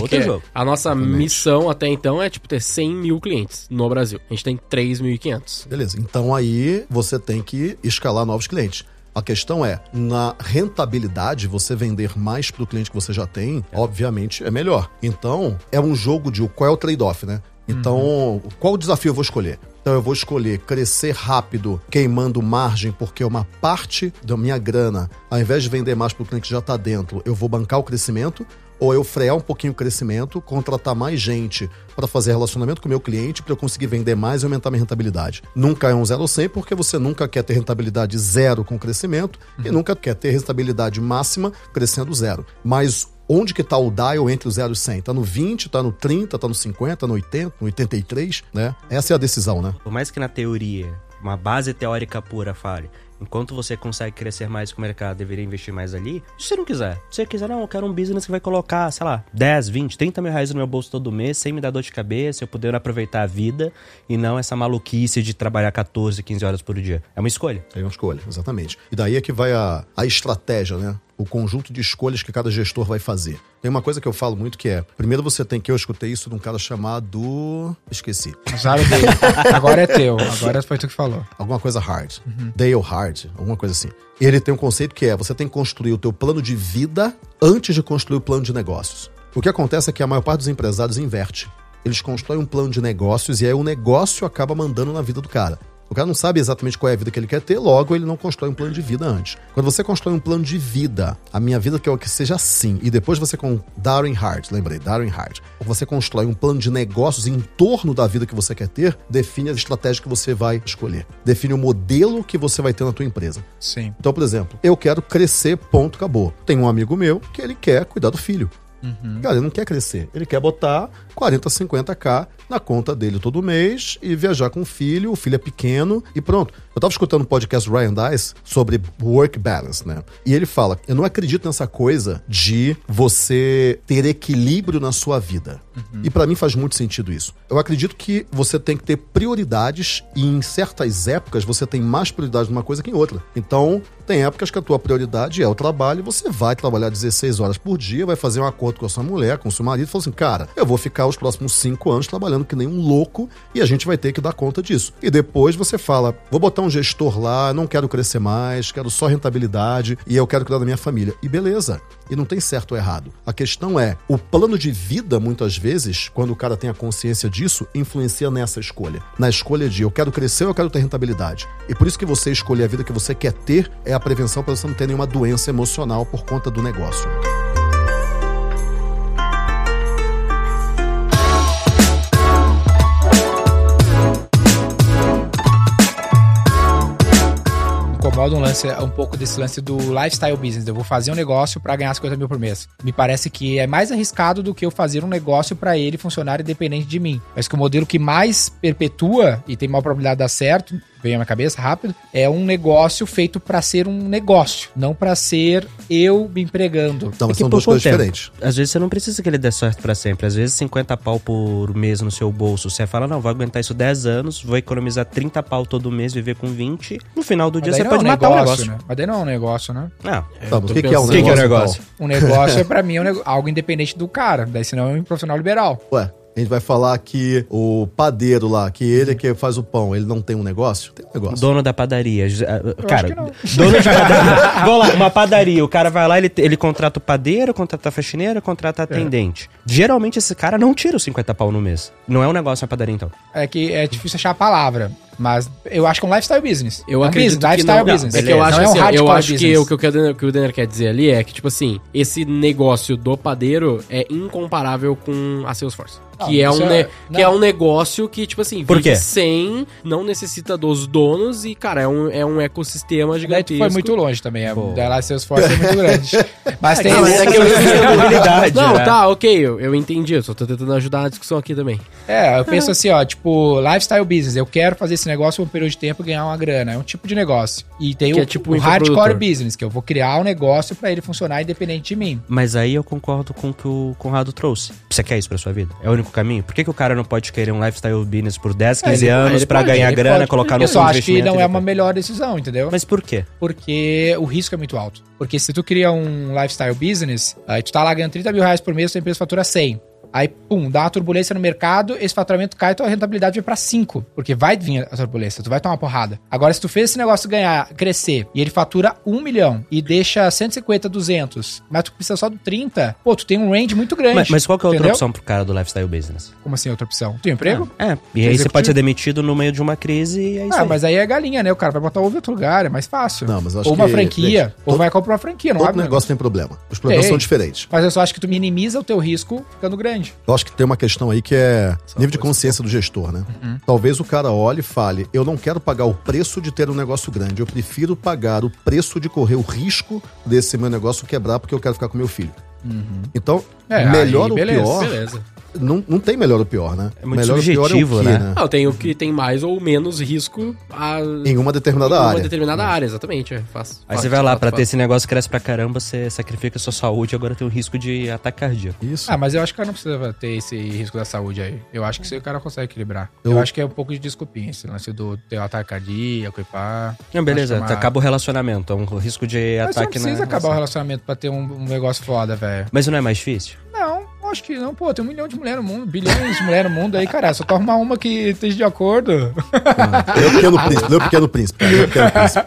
Outro é- jogo. A nossa missão até então é, tipo, ter 100 mil clientes no Brasil. A gente tem 3.500. Beleza. Então aí você tem que escalar novos clientes. A questão é, na rentabilidade, você vender mais para o cliente que você já tem, obviamente é melhor. Então, é um jogo de qual é o trade-off, né? Então, qual o desafio eu vou escolher? Então, eu vou escolher crescer rápido, queimando margem, porque uma parte da minha grana, ao invés de vender mais para o cliente que já está dentro, eu vou bancar o crescimento, ou eu frear um pouquinho o crescimento, contratar mais gente para fazer relacionamento com o meu cliente, para eu conseguir vender mais e aumentar minha rentabilidade. Nunca é um zero ou 100, porque você nunca quer ter rentabilidade zero com crescimento e nunca quer ter rentabilidade máxima crescendo zero. Mas onde que tá o dial entre o 0 e o 100? Tá no 20, tá no 30, tá no 50, no 80, no 83, né? Essa é a decisão, né? Por mais que na teoria, uma base teórica pura fale, Enquanto você consegue crescer mais que o mercado deveria investir mais ali, se você não quiser. Se você quiser, não, eu quero um business que vai colocar, sei lá, 10, 20, 30 mil reais no meu bolso todo mês, sem me dar dor de cabeça, eu poder aproveitar a vida e não essa maluquice de trabalhar 14, 15 horas por dia. É uma escolha. É uma escolha, exatamente. E daí é que vai a, a estratégia, né? O conjunto de escolhas que cada gestor vai fazer. Tem uma coisa que eu falo muito que é: primeiro você tem que. Eu escutei isso de um cara chamado. Esqueci. Usaram dele. Agora é teu. Agora foi tu que falou. Alguma coisa hard. Dale Hard, alguma coisa assim. Ele tem um conceito que é: você tem que construir o teu plano de vida antes de construir o plano de negócios. O que acontece é que a maior parte dos empresários inverte. Eles constroem um plano de negócios e aí o negócio acaba mandando na vida do cara. O cara não sabe exatamente qual é a vida que ele quer ter, logo ele não constrói um plano de vida antes. Quando você constrói um plano de vida, a minha vida quer que seja assim, e depois você com Darwin Hart, lembrei, Darwin Hart, você constrói um plano de negócios em torno da vida que você quer ter, define a estratégia que você vai escolher. Define o modelo que você vai ter na tua empresa. Sim. Então, por exemplo, eu quero crescer, ponto, acabou. Tem um amigo meu que ele quer cuidar do filho. Cara, ele não quer crescer. Ele quer botar 40, 50k na conta dele todo mês e viajar com o filho. O filho é pequeno e pronto. Eu tava escutando um podcast do Ryan Dice sobre work balance, né? E ele fala: Eu não acredito nessa coisa de você ter equilíbrio na sua vida. E pra mim faz muito sentido isso. Eu acredito que você tem que ter prioridades e em certas épocas você tem mais prioridade numa coisa que em outra. Então, tem épocas que a tua prioridade é o trabalho e você vai trabalhar 16 horas por dia, vai fazer um acordo com a sua mulher, com o seu marido, e fala assim, cara, eu vou ficar os próximos 5 anos trabalhando que nem um louco e a gente vai ter que dar conta disso. E depois você fala, vou botar um gestor lá, não quero crescer mais, quero só rentabilidade e eu quero cuidar da minha família. E beleza. E não tem certo ou errado. A questão é, o plano de vida, muitas vezes, quando o cara tem a consciência disso, influencia nessa escolha. Na escolha de eu quero crescer ou eu quero ter rentabilidade. E por isso que você escolher a vida que você quer ter é a prevenção para você não ter nenhuma doença emocional por conta do negócio. Incomoda um lance, um pouco desse lance do lifestyle business. Eu vou fazer um negócio para ganhar 50 mil por mês. Me parece que é mais arriscado do que eu fazer um negócio para ele funcionar independente de mim. Mas que o modelo que mais perpetua e tem maior probabilidade de dar certo, vem à minha cabeça rápido, é um negócio feito para ser um negócio, não para ser eu me empregando. Não, mas que são duas coisas tempo? diferentes. Às vezes você não precisa que ele dê certo pra sempre. Às vezes 50 pau por mês no seu bolso. Você fala, não, vou aguentar isso 10 anos, vou economizar 30 pau todo mês, viver com 20. No final do dia você daí pode não é um matar o negócio. Né? Mas daí não é um negócio, né? Não. Tá, o que, que é um pensando- O que que é o negócio? negócio? então? Um negócio é para mim é um algo independente do cara. Daí senão é um profissional liberal. Ué, a gente vai falar que o padeiro lá, que ele é que faz o pão, ele não tem um negócio? Tem um negócio. Dono da padaria. Ah, Cara, não. dono de padaria. Vamos lá, uma padaria. O cara vai lá, ele, ele contrata o padeiro, contrata a faxineira, contrata a atendente. Geralmente esse cara não tira os 50 pau no mês. Não é um negócio na padaria, então. É que é difícil achar a palavra. Mas eu acho que é um lifestyle business. Eu é um acredito business, que lifestyle não, business. É que eu Não acho, é um assim, eu acho que business. o que o, que o Denner, que o Denner quer dizer ali é que, tipo assim, esse negócio do padeiro é incomparável com a Salesforce. Que, é isso um, é- que é um negócio que, tipo assim, Por vive sem, não necessita dos donos e, cara, é um, é um ecossistema gigantesco. foi muito longe também. A Pô. da Salesforce é muito grande. Mas tem. Não, mas é que eu- Não, né? tá, ok, eu, eu entendi, eu só tô tentando ajudar a discussão aqui também. É, eu penso assim, ó, tipo, lifestyle business. Eu quero fazer esse negócio por um período de tempo e ganhar uma grana. É um tipo de negócio. E tem Que o, é tipo o um hardcore business, que eu vou criar um negócio pra ele funcionar independente de mim. Mas aí eu concordo com o que o Conrado trouxe. Você quer isso pra sua vida? É o único caminho? Por que, que o cara não pode querer um lifestyle business por 10, 15 ele- anos ele pra pode, ganhar grana, pode. colocar no Eu só acho que não é uma melhor decisão, entendeu? Mas por quê? Porque o risco é muito alto. Porque se tu cria um lifestyle business, aí tu tá lá ganhando 30 mil reais por mês, tua empresa fatura 100. Aí, pum, dá uma turbulência no mercado, esse faturamento cai, tua rentabilidade vai pra 5. Porque vai vir a turbulência, tu vai tomar uma porrada. Agora, se tu fez esse negócio ganhar, crescer, e ele fatura 1 milhão e deixa 150, 200, mas tu precisa só do 30, pô, tu tem um range muito grande. Mas, mas qual que é a outra opção pro cara do lifestyle business? Como assim, outra opção? Tu tem emprego? É, e aí você executivo? pode ser demitido no meio de uma crise e é isso Ah, aí. mas aí é galinha, né? O cara vai botar ovo em outro lugar, é mais fácil. Não, mas eu acho ou uma que, franquia, gente, ou todo- vai comprar uma franquia, não Todo abre negócio tem problema. Os problemas Tem. são diferentes. Mas eu só acho que tu minimiza o teu risco ficando grande. Eu acho que tem uma questão aí que é nível de consciência do gestor, né? Uhum. Talvez o cara olhe e fale: eu não quero pagar o preço de ter um negócio grande, eu prefiro pagar o preço de correr o risco desse meu negócio quebrar porque eu quero ficar com meu filho. Então, É, melhor aí ou beleza, pior, Beleza. Não, não tem melhor ou pior, né? É muito melhor ou pior subjetivo, né? Não, tem o que tem mais ou menos risco a, Em uma determinada em uma área. determinada área, exatamente. É, faz, Aí faz- você vai lá, faz- pra faz- ter esse negócio cresce pra caramba, você sacrifica sua saúde, agora tem o risco de ataque cardíaco. Isso. Ah, mas eu acho que o cara não precisa ter esse risco da saúde aí. Eu acho que esse cara consegue equilibrar. Eu, Eu- acho que é um pouco de desculpinha, esse lance do ter um ataque cardíaco e pá. Não, beleza, que é uma- acaba o relacionamento, é um risco de Mas você não ataque precisa na acabar o relacionamento pra ter um, um negócio foda, velho. Mas não é mais difícil? Não, acho que não. Pô, tem um milhão de mulheres no mundo, bilhões de mulheres no mundo aí, cara. Só tu arrumar uma que esteja de acordo. O Pequeno Príncipe, o Pequeno Príncipe. cara, o Pequeno Príncipe.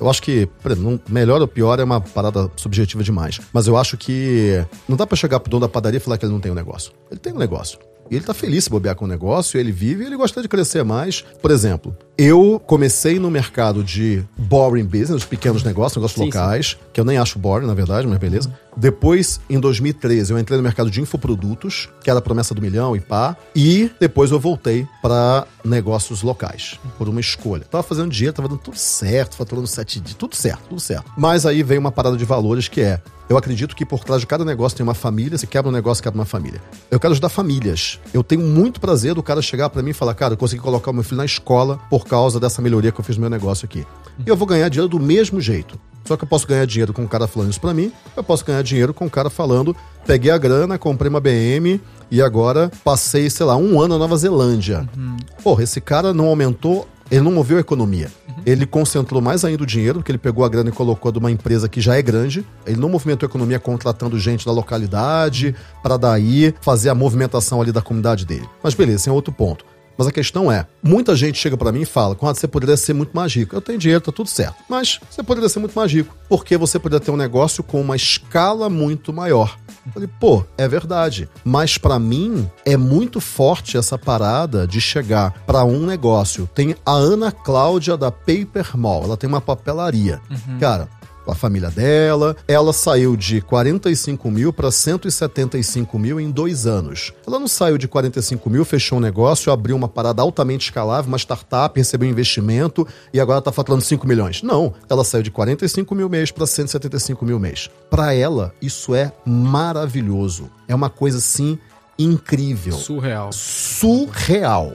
Eu acho que, exemplo, não- melhor ou pior é uma parada subjetiva demais. Mas eu acho que não dá pra chegar pro dono da padaria e falar que ele não tem um negócio. Ele tem um negócio. E ele tá feliz se bobear com o negócio, ele vive e ele gosta de crescer mais. Por exemplo, eu comecei no mercado de boring business, os pequenos negócios, negócios Sim, locais, que eu nem acho boring, na verdade, mas beleza. Depois, em 2013, eu entrei no mercado de infoprodutos, que era a promessa do milhão e pá. E depois eu voltei para negócios locais, por uma escolha. Tava fazendo dinheiro, tava dando tudo certo, faturando sete dias, tudo certo, tudo certo. Mas aí veio uma parada de valores que é. Eu acredito que por trás de cada negócio tem uma família. Se quebra um negócio, quebra uma família. Eu quero ajudar famílias. Eu tenho muito prazer do cara chegar pra mim e falar: Cara, eu consegui colocar o meu filho na escola por causa dessa melhoria que eu fiz no meu negócio aqui. E eu vou ganhar dinheiro do mesmo jeito. Só que eu posso ganhar dinheiro com o cara falando isso pra mim, eu posso ganhar dinheiro com o cara falando, peguei a grana, comprei uma BM e agora passei, sei lá, um ano na Nova Zelândia. Porra, esse cara não aumentou, ele não moveu a economia. Ele concentrou mais ainda o dinheiro, porque ele pegou a grana e colocou de uma empresa que já é grande. Ele não movimentou a economia contratando gente da localidade para daí fazer a movimentação ali da comunidade dele. Mas beleza, esse é outro ponto. Mas a questão é, muita gente chega pra mim e fala, Conrado, você poderia ser muito mais rico. Eu tenho dinheiro, tá tudo certo. Mas você poderia ser muito mais rico, porque você poderia ter um negócio com uma escala muito maior. Eu falei, pô, é verdade. Mas pra mim é muito forte essa parada de chegar pra um negócio. Tem a Ana Cláudia da Paper Mall, ela tem uma papelaria. Cara, a família dela. Ela saiu de 45 mil para 175 mil em dois anos. Ela não saiu de 45 mil, fechou um negócio, abriu uma parada altamente escalável, uma startup, recebeu investimento e agora está faturando 5 milhões. Não, ela saiu de 45 mil mês para 175 mil mês. Para ela, isso é maravilhoso. É uma coisa assim incrível Surreal. surreal.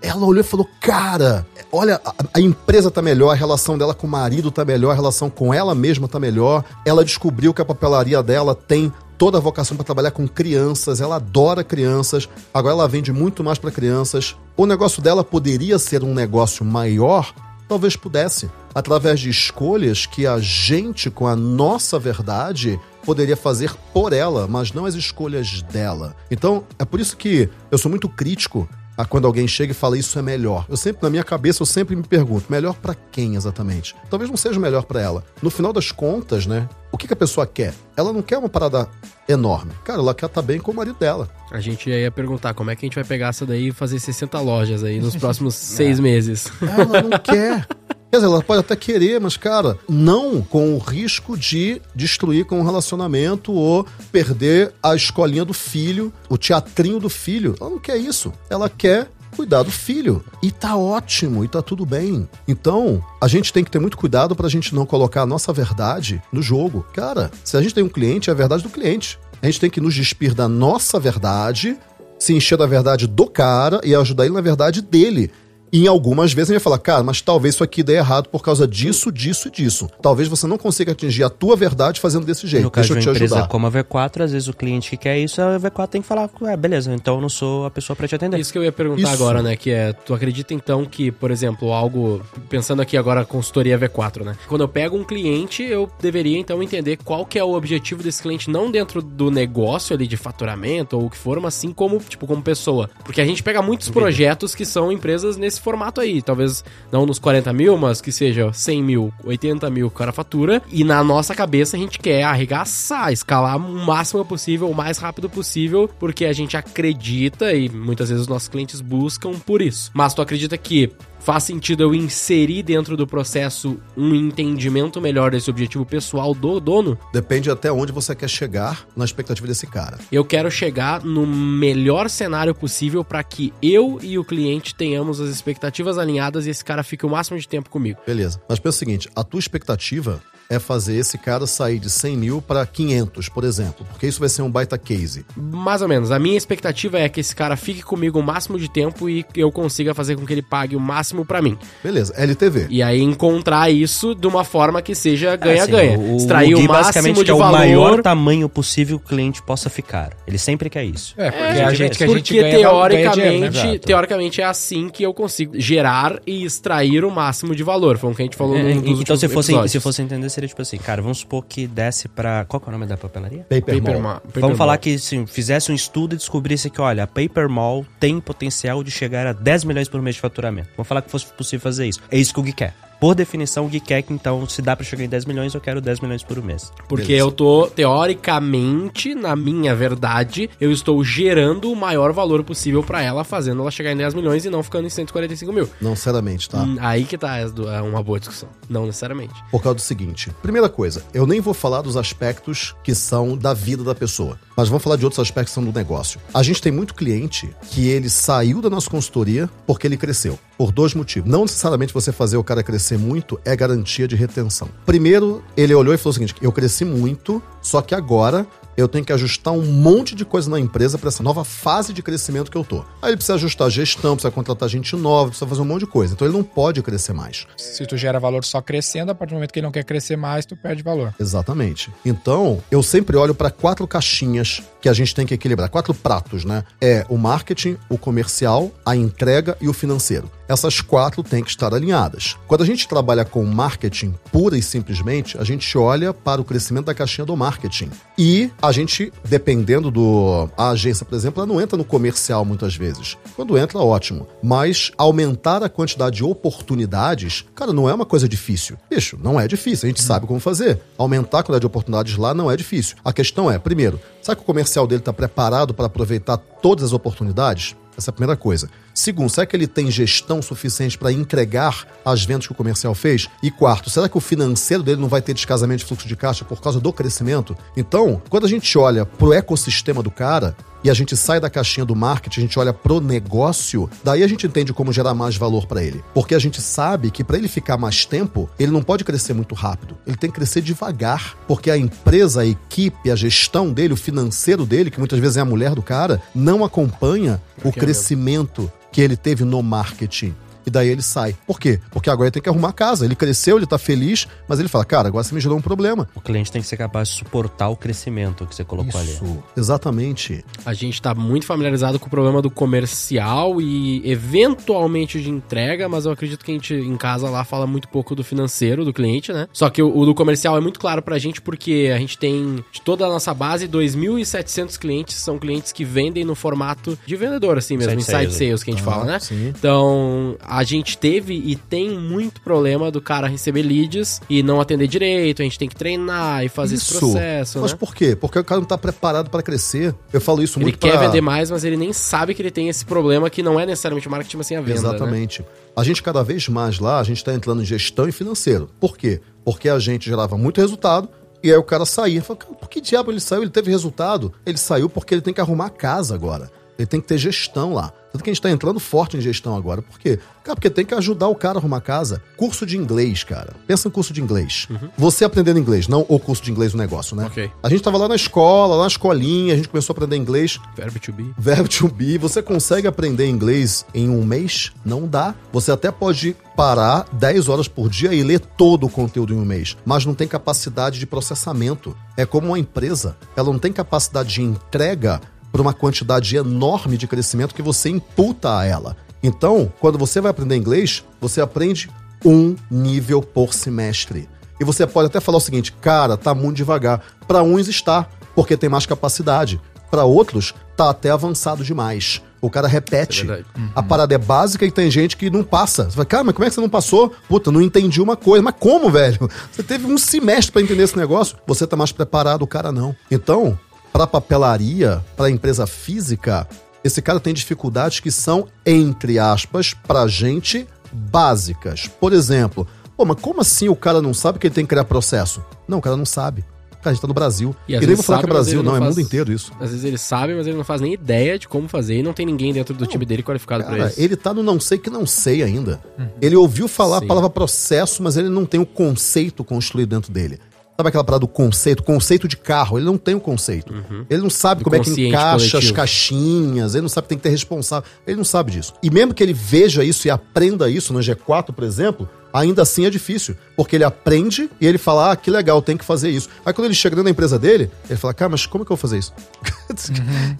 Ela olhou e falou: Cara, olha, a, a empresa tá melhor, a relação dela com o marido tá melhor, a relação com ela mesma tá melhor. Ela descobriu que a papelaria dela tem toda a vocação para trabalhar com crianças, ela adora crianças, agora ela vende muito mais para crianças. O negócio dela poderia ser um negócio maior? Talvez pudesse, através de escolhas que a gente, com a nossa verdade, poderia fazer por ela, mas não as escolhas dela. Então, é por isso que eu sou muito crítico a quando alguém chega e fala isso é melhor. Eu sempre, na minha cabeça, eu sempre me pergunto, melhor pra quem exatamente? Talvez não seja melhor pra ela. No final das contas, né? O que, que a pessoa quer? Ela não quer uma parada enorme. Cara, ela quer estar bem com o marido dela. A gente ia perguntar como é que a gente vai pegar essa daí e fazer 60 lojas aí nos próximos seis meses. Ela não quer. Quer dizer, ela pode até querer, mas, cara, não com o risco de destruir com o relacionamento ou perder a escolinha do filho, o teatrinho do filho. Ela não quer isso. Ela quer cuidar do filho. E tá ótimo, e tá tudo bem. Então, a gente tem que ter muito cuidado pra gente não colocar a nossa verdade no jogo. Cara, se a gente tem um cliente, é a verdade do cliente. A gente tem que nos despir da nossa verdade, se encher da verdade do cara e ajudar ele na verdade dele. E em algumas vezes a gente vai falar, cara, mas talvez isso aqui dê errado por causa disso, disso e disso. Talvez você não consiga atingir a tua verdade fazendo desse jeito. no caso Deixa eu de te uma empresa ajudar. como a V4, às vezes o cliente que quer isso, a V4 tem que falar, é, beleza, então eu não sou a pessoa pra te atender. Isso que eu ia perguntar Isso. agora, né? Que é, tu acredita então que, por exemplo, algo. Pensando aqui agora, consultoria V4, né? Quando eu pego um cliente, eu deveria então entender qual que é o objetivo desse cliente, não dentro do negócio ali de faturamento ou o que for, mas sim como, tipo, como pessoa. Porque a gente pega muitos projetos que são empresas nesse formato aí. Talvez não nos 40 mil, mas que seja 100 mil, 80 mil o cara fatura. E na nossa cabeça a gente quer arregaçar, escalar o máximo possível, o mais rápido possível, porque a gente acredita e muitas vezes os nossos clientes buscam por isso. Mas tu acredita que faz sentido eu inserir dentro do processo um entendimento melhor desse objetivo pessoal do dono? Depende até onde você quer chegar na expectativa desse cara. Eu quero chegar no melhor cenário possível para que eu e o cliente tenhamos as expectativas alinhadas e esse cara fique o máximo de tempo comigo. Beleza. Mas pensa o seguinte, a tua expectativa é fazer esse cara sair de 100 mil para 500, por exemplo, porque isso vai ser um baita case. Mais ou menos. A minha expectativa é que esse cara fique comigo o máximo de tempo e eu consiga fazer com que ele pague o máximo pra mim. Beleza, LTV. E aí encontrar isso de uma forma que seja É, ganha-ganha. assim, Extrair o, Gui máximo basicamente de é o valor. maior tamanho possível que o cliente possa ficar. Ele sempre quer isso. É, porque É, a gente que a gente porque ganha, ganha teoricamente, dinheiro, né? Teoricamente é assim que eu consigo gerar e extrair o máximo de valor. Foi o que a gente falou É, num dos então, se fosse, se fosse entender, seria tipo assim, cara, vamos supor que desse pra. Qual que é o nome da papelaria? Paper, Paper Mall. Ma- Paper Vamos falar Mall. que se fizesse um estudo e descobrisse que, olha, a Paper Mall tem potencial de chegar a 10 milhões por mês de faturamento. Vamos falar que fosse possível fazer isso. É isso que o Gui quer. Por definição, o Gui quer que, então, se dá pra chegar em 10 milhões, eu quero 10 milhões por mês. Porque Beleza. eu tô, teoricamente, na minha verdade, eu estou gerando o maior valor possível pra ela, fazendo ela chegar em 10 milhões e não ficando em 145 mil. Não seriamente, tá? Hum, Aí que tá du- é uma boa discussão. Não necessariamente. Por causa do seguinte: primeira coisa, eu nem vou falar dos aspectos que são da vida da pessoa, mas vamos falar de outros aspectos que são do negócio. A gente tem muito cliente que ele saiu da nossa consultoria porque ele cresceu. Por dois motivos. Não necessariamente você fazer o cara crescer muito é garantia de retenção. Primeiro, ele olhou e falou o seguinte: eu cresci muito, só que agora eu tenho que ajustar um monte de coisa na empresa para essa nova fase de crescimento que eu tô. Aí ele precisa ajustar a gestão, precisa contratar gente nova, precisa fazer um monte de coisa. Então ele não pode crescer mais. Se tu gera valor só crescendo, a partir do momento que ele não quer crescer mais, tu perde valor. Exatamente. Então, eu sempre olho para quatro caixinhas que a gente tem que equilibrar, quatro pratos, né? É o marketing, o comercial, a entrega e o financeiro. Essas quatro têm que estar alinhadas. Quando a gente trabalha com marketing pura e simplesmente, a gente olha para o crescimento da caixinha do marketing. E a gente, dependendo do a agência, por exemplo, ela não entra no comercial muitas vezes. Quando entra, ótimo. Mas aumentar a quantidade de oportunidades, cara, não é uma coisa difícil. Bicho, não é difícil. A gente sabe como fazer. Aumentar a quantidade de oportunidades lá não é difícil. A questão é, primeiro, será que o comercial dele está preparado para aproveitar todas as oportunidades? Essa é a primeira coisa. Segundo, será que ele tem gestão suficiente para entregar as vendas que o comercial fez? E quarto, será que o financeiro dele não vai ter descasamento de fluxo de caixa por causa do crescimento? Então, quando a gente olha pro ecossistema do cara e a gente sai da caixinha do marketing, a gente olha pro negócio, daí a gente entende como gerar mais valor para ele. Porque a gente sabe que para ele ficar mais tempo, ele não pode crescer muito rápido. Ele tem que crescer devagar, porque a empresa, a equipe, a gestão dele, o financeiro dele, que muitas vezes é a mulher do cara, não acompanha o é crescimento que ele teve no marketing. E daí ele sai. Por quê? Porque agora ele tem que arrumar a casa. Ele cresceu, ele tá feliz, mas ele fala, cara, agora você me gerou um problema. O cliente tem que ser capaz de suportar o crescimento que você colocou ali. Isso, exatamente. A gente tá muito familiarizado com o problema do comercial e eventualmente de entrega, mas eu acredito que a gente em casa lá fala muito pouco do financeiro do cliente, né? Só que o, o do comercial é muito claro pra gente porque a gente tem de toda a nossa base 2.700 clientes são clientes que vendem no formato de vendedor assim mesmo, Inside inside sales, sales que a gente Ah, fala, né? sim. Então, a gente teve e tem muito problema do cara receber leads e não atender direito, a gente tem que treinar e fazer esse processo, Mas né? por quê? Porque o cara não tá preparado para crescer. Eu falo isso Ele muito quer pra... vender mais, mas ele nem sabe que ele tem esse problema que não é necessariamente marketing, mas sim a venda. Né? Exatamente. A gente, cada vez mais lá, a gente está entrando em gestão e financeiro. Por quê? Porque a gente gerava muito resultado e aí o cara saía. Fala, "Cara, por que diabo ele saiu? Ele teve resultado. Ele saiu porque ele tem que arrumar a casa agora. Ele tem que ter gestão lá. Tanto que a gente tá entrando forte em gestão agora. Por quê? Cara, porque tem que ajudar o cara a arrumar casa. Curso de inglês, cara. Pensa no curso de inglês. Você aprendendo inglês, não o curso de inglês do negócio, né? Ok. A gente tava lá na escola, lá na escolinha, a gente começou a aprender inglês. Verbo to be. Verbo to be, você consegue aprender inglês em um mês? Não dá. Você até pode parar 10 horas por dia e ler todo o conteúdo em um mês, mas não tem capacidade de processamento. É como uma empresa, ela não tem capacidade de entrega para uma quantidade enorme de crescimento que você imputa a ela. Então, quando você vai aprender inglês, você aprende um nível por semestre. E você pode até falar o seguinte, cara, tá muito devagar. Para uns está, porque tem mais capacidade. Para outros, tá até avançado demais. O cara repete. É verdade. A parada é básica e tem gente que não passa. Você fala, cara, mas como é que você não passou? Puta, não entendi uma coisa. Mas como, velho? Você teve um semestre para entender esse negócio. Você tá mais preparado, o cara não. Então, para papelaria, para empresa física, esse cara tem dificuldades que são, entre aspas, pra gente, básicas. Por exemplo, pô, mas como assim o cara não sabe que ele tem que criar processo? Não, o cara não sabe. Cara, a gente tá no Brasil. E E, nem vou falar que é Brasil, não, não é faz- mundo inteiro isso. Às vezes ele sabe, mas ele não faz nem ideia de como fazer e não tem ninguém dentro do time dele qualificado pra Cara, isso. ele tá no não sei que não sei ainda. Ele ouviu falar Sim. a palavra processo, mas ele não tem o conceito construído dentro dele. Sabe aquela parada do conceito? Conceito de carro. Ele não tem o conceito. Ele não sabe como é que encaixa as coletivo. caixinhas. Ele não sabe que tem que ter responsável. Ele não sabe disso. E mesmo que ele veja isso e aprenda isso no G4, por exemplo, ainda assim é difícil. Porque ele aprende e ele fala, ah, que legal, tem que fazer isso. Aí quando ele chega dentro da empresa dele, ele fala, cara, mas como é que eu vou fazer isso?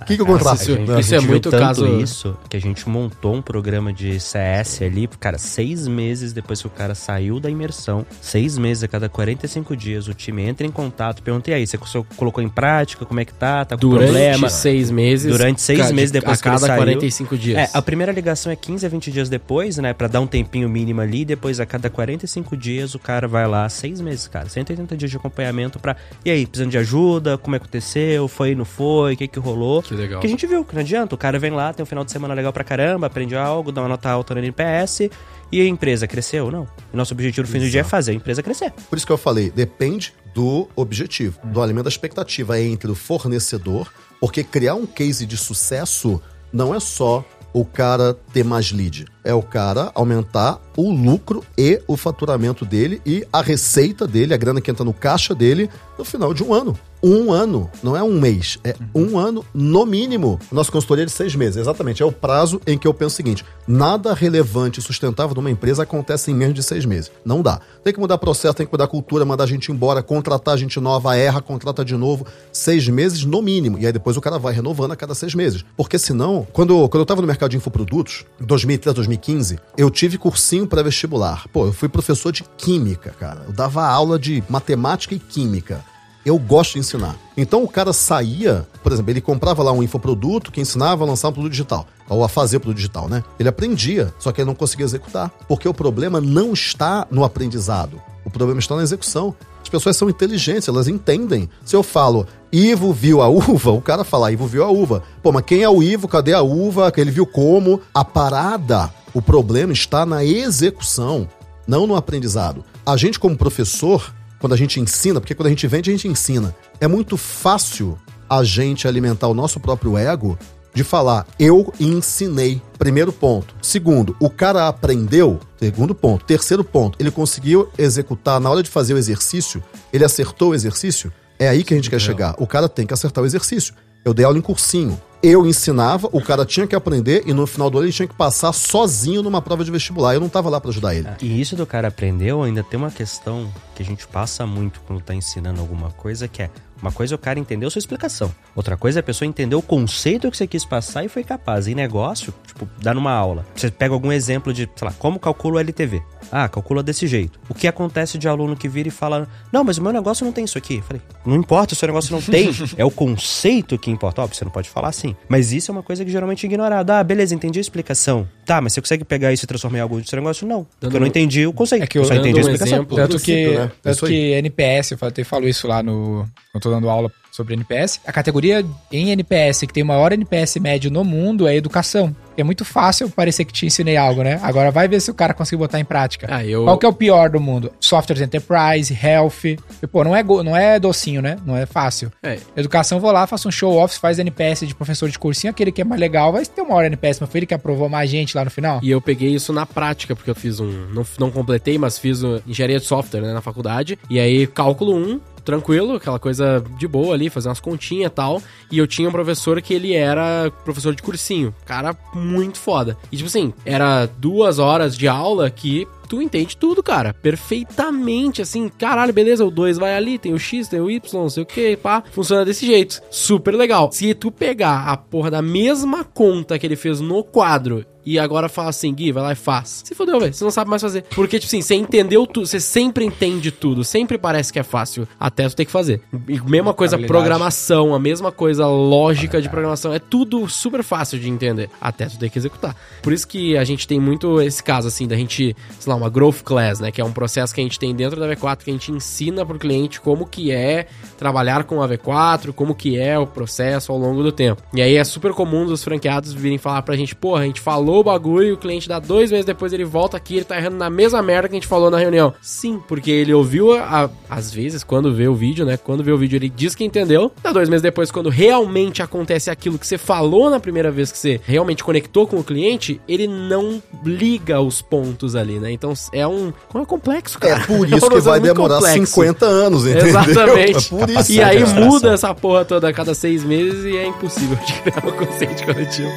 O que, que eu contrato? Isso- isso é muito tanto caso- isso que a gente montou um programa de CS ali, cara, seis meses depois que o cara saiu da imersão, seis meses a cada 45 dias, o time entra em contato, pergunta, e aí, você co- colocou em prática, como é que tá, tá com Durante problema? seis meses. Durante seis meses depois a que ele cada saiu. 45 dias. É, a primeira ligação é 15 a 20 dias depois, né? Pra dar um tempinho mínimo ali. Depois, a cada 45 dias, o cara vai lá, seis meses, cara. 180 dias de acompanhamento pra. E aí, precisando de ajuda? Como é que aconteceu? Foi, não foi? O que que rolou? Que legal. Que a gente viu, que não adianta. O cara vem lá, tem um final de semana legal pra caramba, aprende algo, dá uma nota alta no NPS. E a empresa cresceu? Não. E nosso objetivo no fim do dia é fazer a empresa crescer. Por isso que eu falei, depende do objetivo, do alimento da expectativa entre o fornecedor, porque criar um case de sucesso não é só o cara ter mais lead, é o cara aumentar o lucro e o faturamento dele e a receita dele, a grana que entra no caixa dele no final de um ano. Um ano, não é um mês, é um ano no mínimo. Nossa consultoria é de seis meses, exatamente. É o prazo em que eu penso o seguinte: nada relevante e sustentável numa empresa acontece em menos de seis meses. Não dá. Tem que mudar processo, tem que mudar cultura, mandar a gente embora, contratar gente nova, erra, contrata de novo. Seis meses no mínimo. E aí depois o cara vai renovando a cada seis meses. Porque senão, quando, quando eu tava no mercado de infoprodutos, em 2013, 2015, eu tive cursinho pré-vestibular. Pô, eu fui professor de química, cara. Eu dava aula de matemática e química. Eu gosto de ensinar. Então o cara saía, por exemplo, ele comprava lá um infoproduto que ensinava a lançar um produto digital, ou a fazer produto digital, né? Ele aprendia, só que ele não conseguia executar. Porque o problema não está no aprendizado, o problema está na execução. As pessoas são inteligentes, elas entendem. Se eu falo, Ivo viu a uva, o cara fala, Ivo viu a uva. Pô, mas quem é o Ivo? Cadê a uva? Ele viu como? A parada, o problema está na execução, não no aprendizado. A gente, como professor, quando a gente ensina, porque quando a gente vende, a gente ensina. É muito fácil a gente alimentar o nosso próprio ego de falar, eu ensinei. Primeiro ponto. Segundo, o cara aprendeu. Segundo ponto. Terceiro ponto, ele conseguiu executar na hora de fazer o exercício, ele acertou o exercício. É aí que a gente quer chegar. O cara tem que acertar o exercício. Eu dei aula em cursinho. Eu ensinava, o cara tinha que aprender e no final do ano ele tinha que passar sozinho numa prova de vestibular. Eu não tava lá para ajudar ele. E isso do cara aprendeu, ainda tem uma questão que a gente passa muito quando tá ensinando alguma coisa, que é uma coisa é o cara entendeu sua explicação. Outra coisa é a pessoa entender o conceito que você quis passar e foi capaz. Em negócio, tipo, dá numa aula. Você pega algum exemplo de, sei lá, como calcula o LTV. Ah, calcula desse jeito. O que acontece de aluno que vira e fala: Não, mas o meu negócio não tem isso aqui. Eu falei: Não importa, o seu negócio não tem. é o conceito que importa. Óbvio, você não pode falar assim. Mas isso é uma coisa que geralmente é ignorada. Ah, beleza, entendi a explicação. Tá, mas você consegue pegar isso e transformar em algo seu negócio? Não. Porque Dando eu não entendi o conceito. É que eu- eu só entendi a um explicação. exemplo, Tanto que, princípio, né? Tanto que NPS, eu até falo isso lá no. Eu tô dando aula sobre NPS. A categoria em NPS que tem o maior NPS médio no mundo é educação. É muito fácil parecer que te ensinei algo, né? Agora vai ver se o cara conseguiu botar em prática. Ah, eu- Qual que é o pior do mundo? Softwares Enterprise, Health. E, pô, não é, não é docinho, né? Não é fácil. É. Educação, vou lá, faço um show off, faz NPS de professor de cursinho, aquele que é mais legal, vai ter uma hora NPS, mas foi ele que aprovou mais gente lá no final. E eu peguei isso na prática, porque eu fiz um. Não, não completei, mas fiz um, engenharia de software né, na faculdade. E aí, cálculo 1, tranquilo, aquela coisa de boa ali, fazer umas continhas e tal. E eu tinha um professor que ele era professor de cursinho. Cara muito foda. E tipo assim, era duas horas de aula que tu entende tudo, cara. Perfeitamente, assim, caralho, beleza, o 2 vai ali, tem o X, tem o Y, não sei o que, pá. Funciona desse jeito. Super legal. Se tu pegar a porra da mesma conta que ele fez no quadro e agora fala assim, Gui, vai lá e faz. Se fodeu, velho. Você não sabe mais fazer. Porque, tipo assim, você entendeu tudo, você sempre entende tudo, sempre parece que é fácil, até tu ter que fazer. E mesma coisa programação, a mesma coisa lógica de programação, é tudo super fácil de entender, até tu ter que executar. Por isso que a gente tem muito esse caso, assim, da gente, sei lá, uma growth class, né, que é um processo que a gente tem dentro da V4, que a gente ensina pro cliente como que é trabalhar com a V4, como que é o processo ao longo do tempo. E aí é super comum dos franqueados virem falar pra gente, porra, a gente falou falou o bagulho e o cliente dá dois meses depois ele volta aqui ele tá errando na mesma merda que a gente falou na reunião. Sim, porque ele ouviu, a, a- às vezes, quando vê o vídeo, né? Quando vê o vídeo ele diz que entendeu. Dá dois meses depois, quando realmente acontece aquilo que você falou na primeira vez que você realmente conectou com o cliente, ele não liga os pontos ali, né? Então é um. Como é complexo, cara. É por um isso que vai demorar complexo. 50 anos, entendeu? Exatamente. É por isso. E aí muda essa porra toda a cada seis meses e é impossível de criar um consciente coletivo.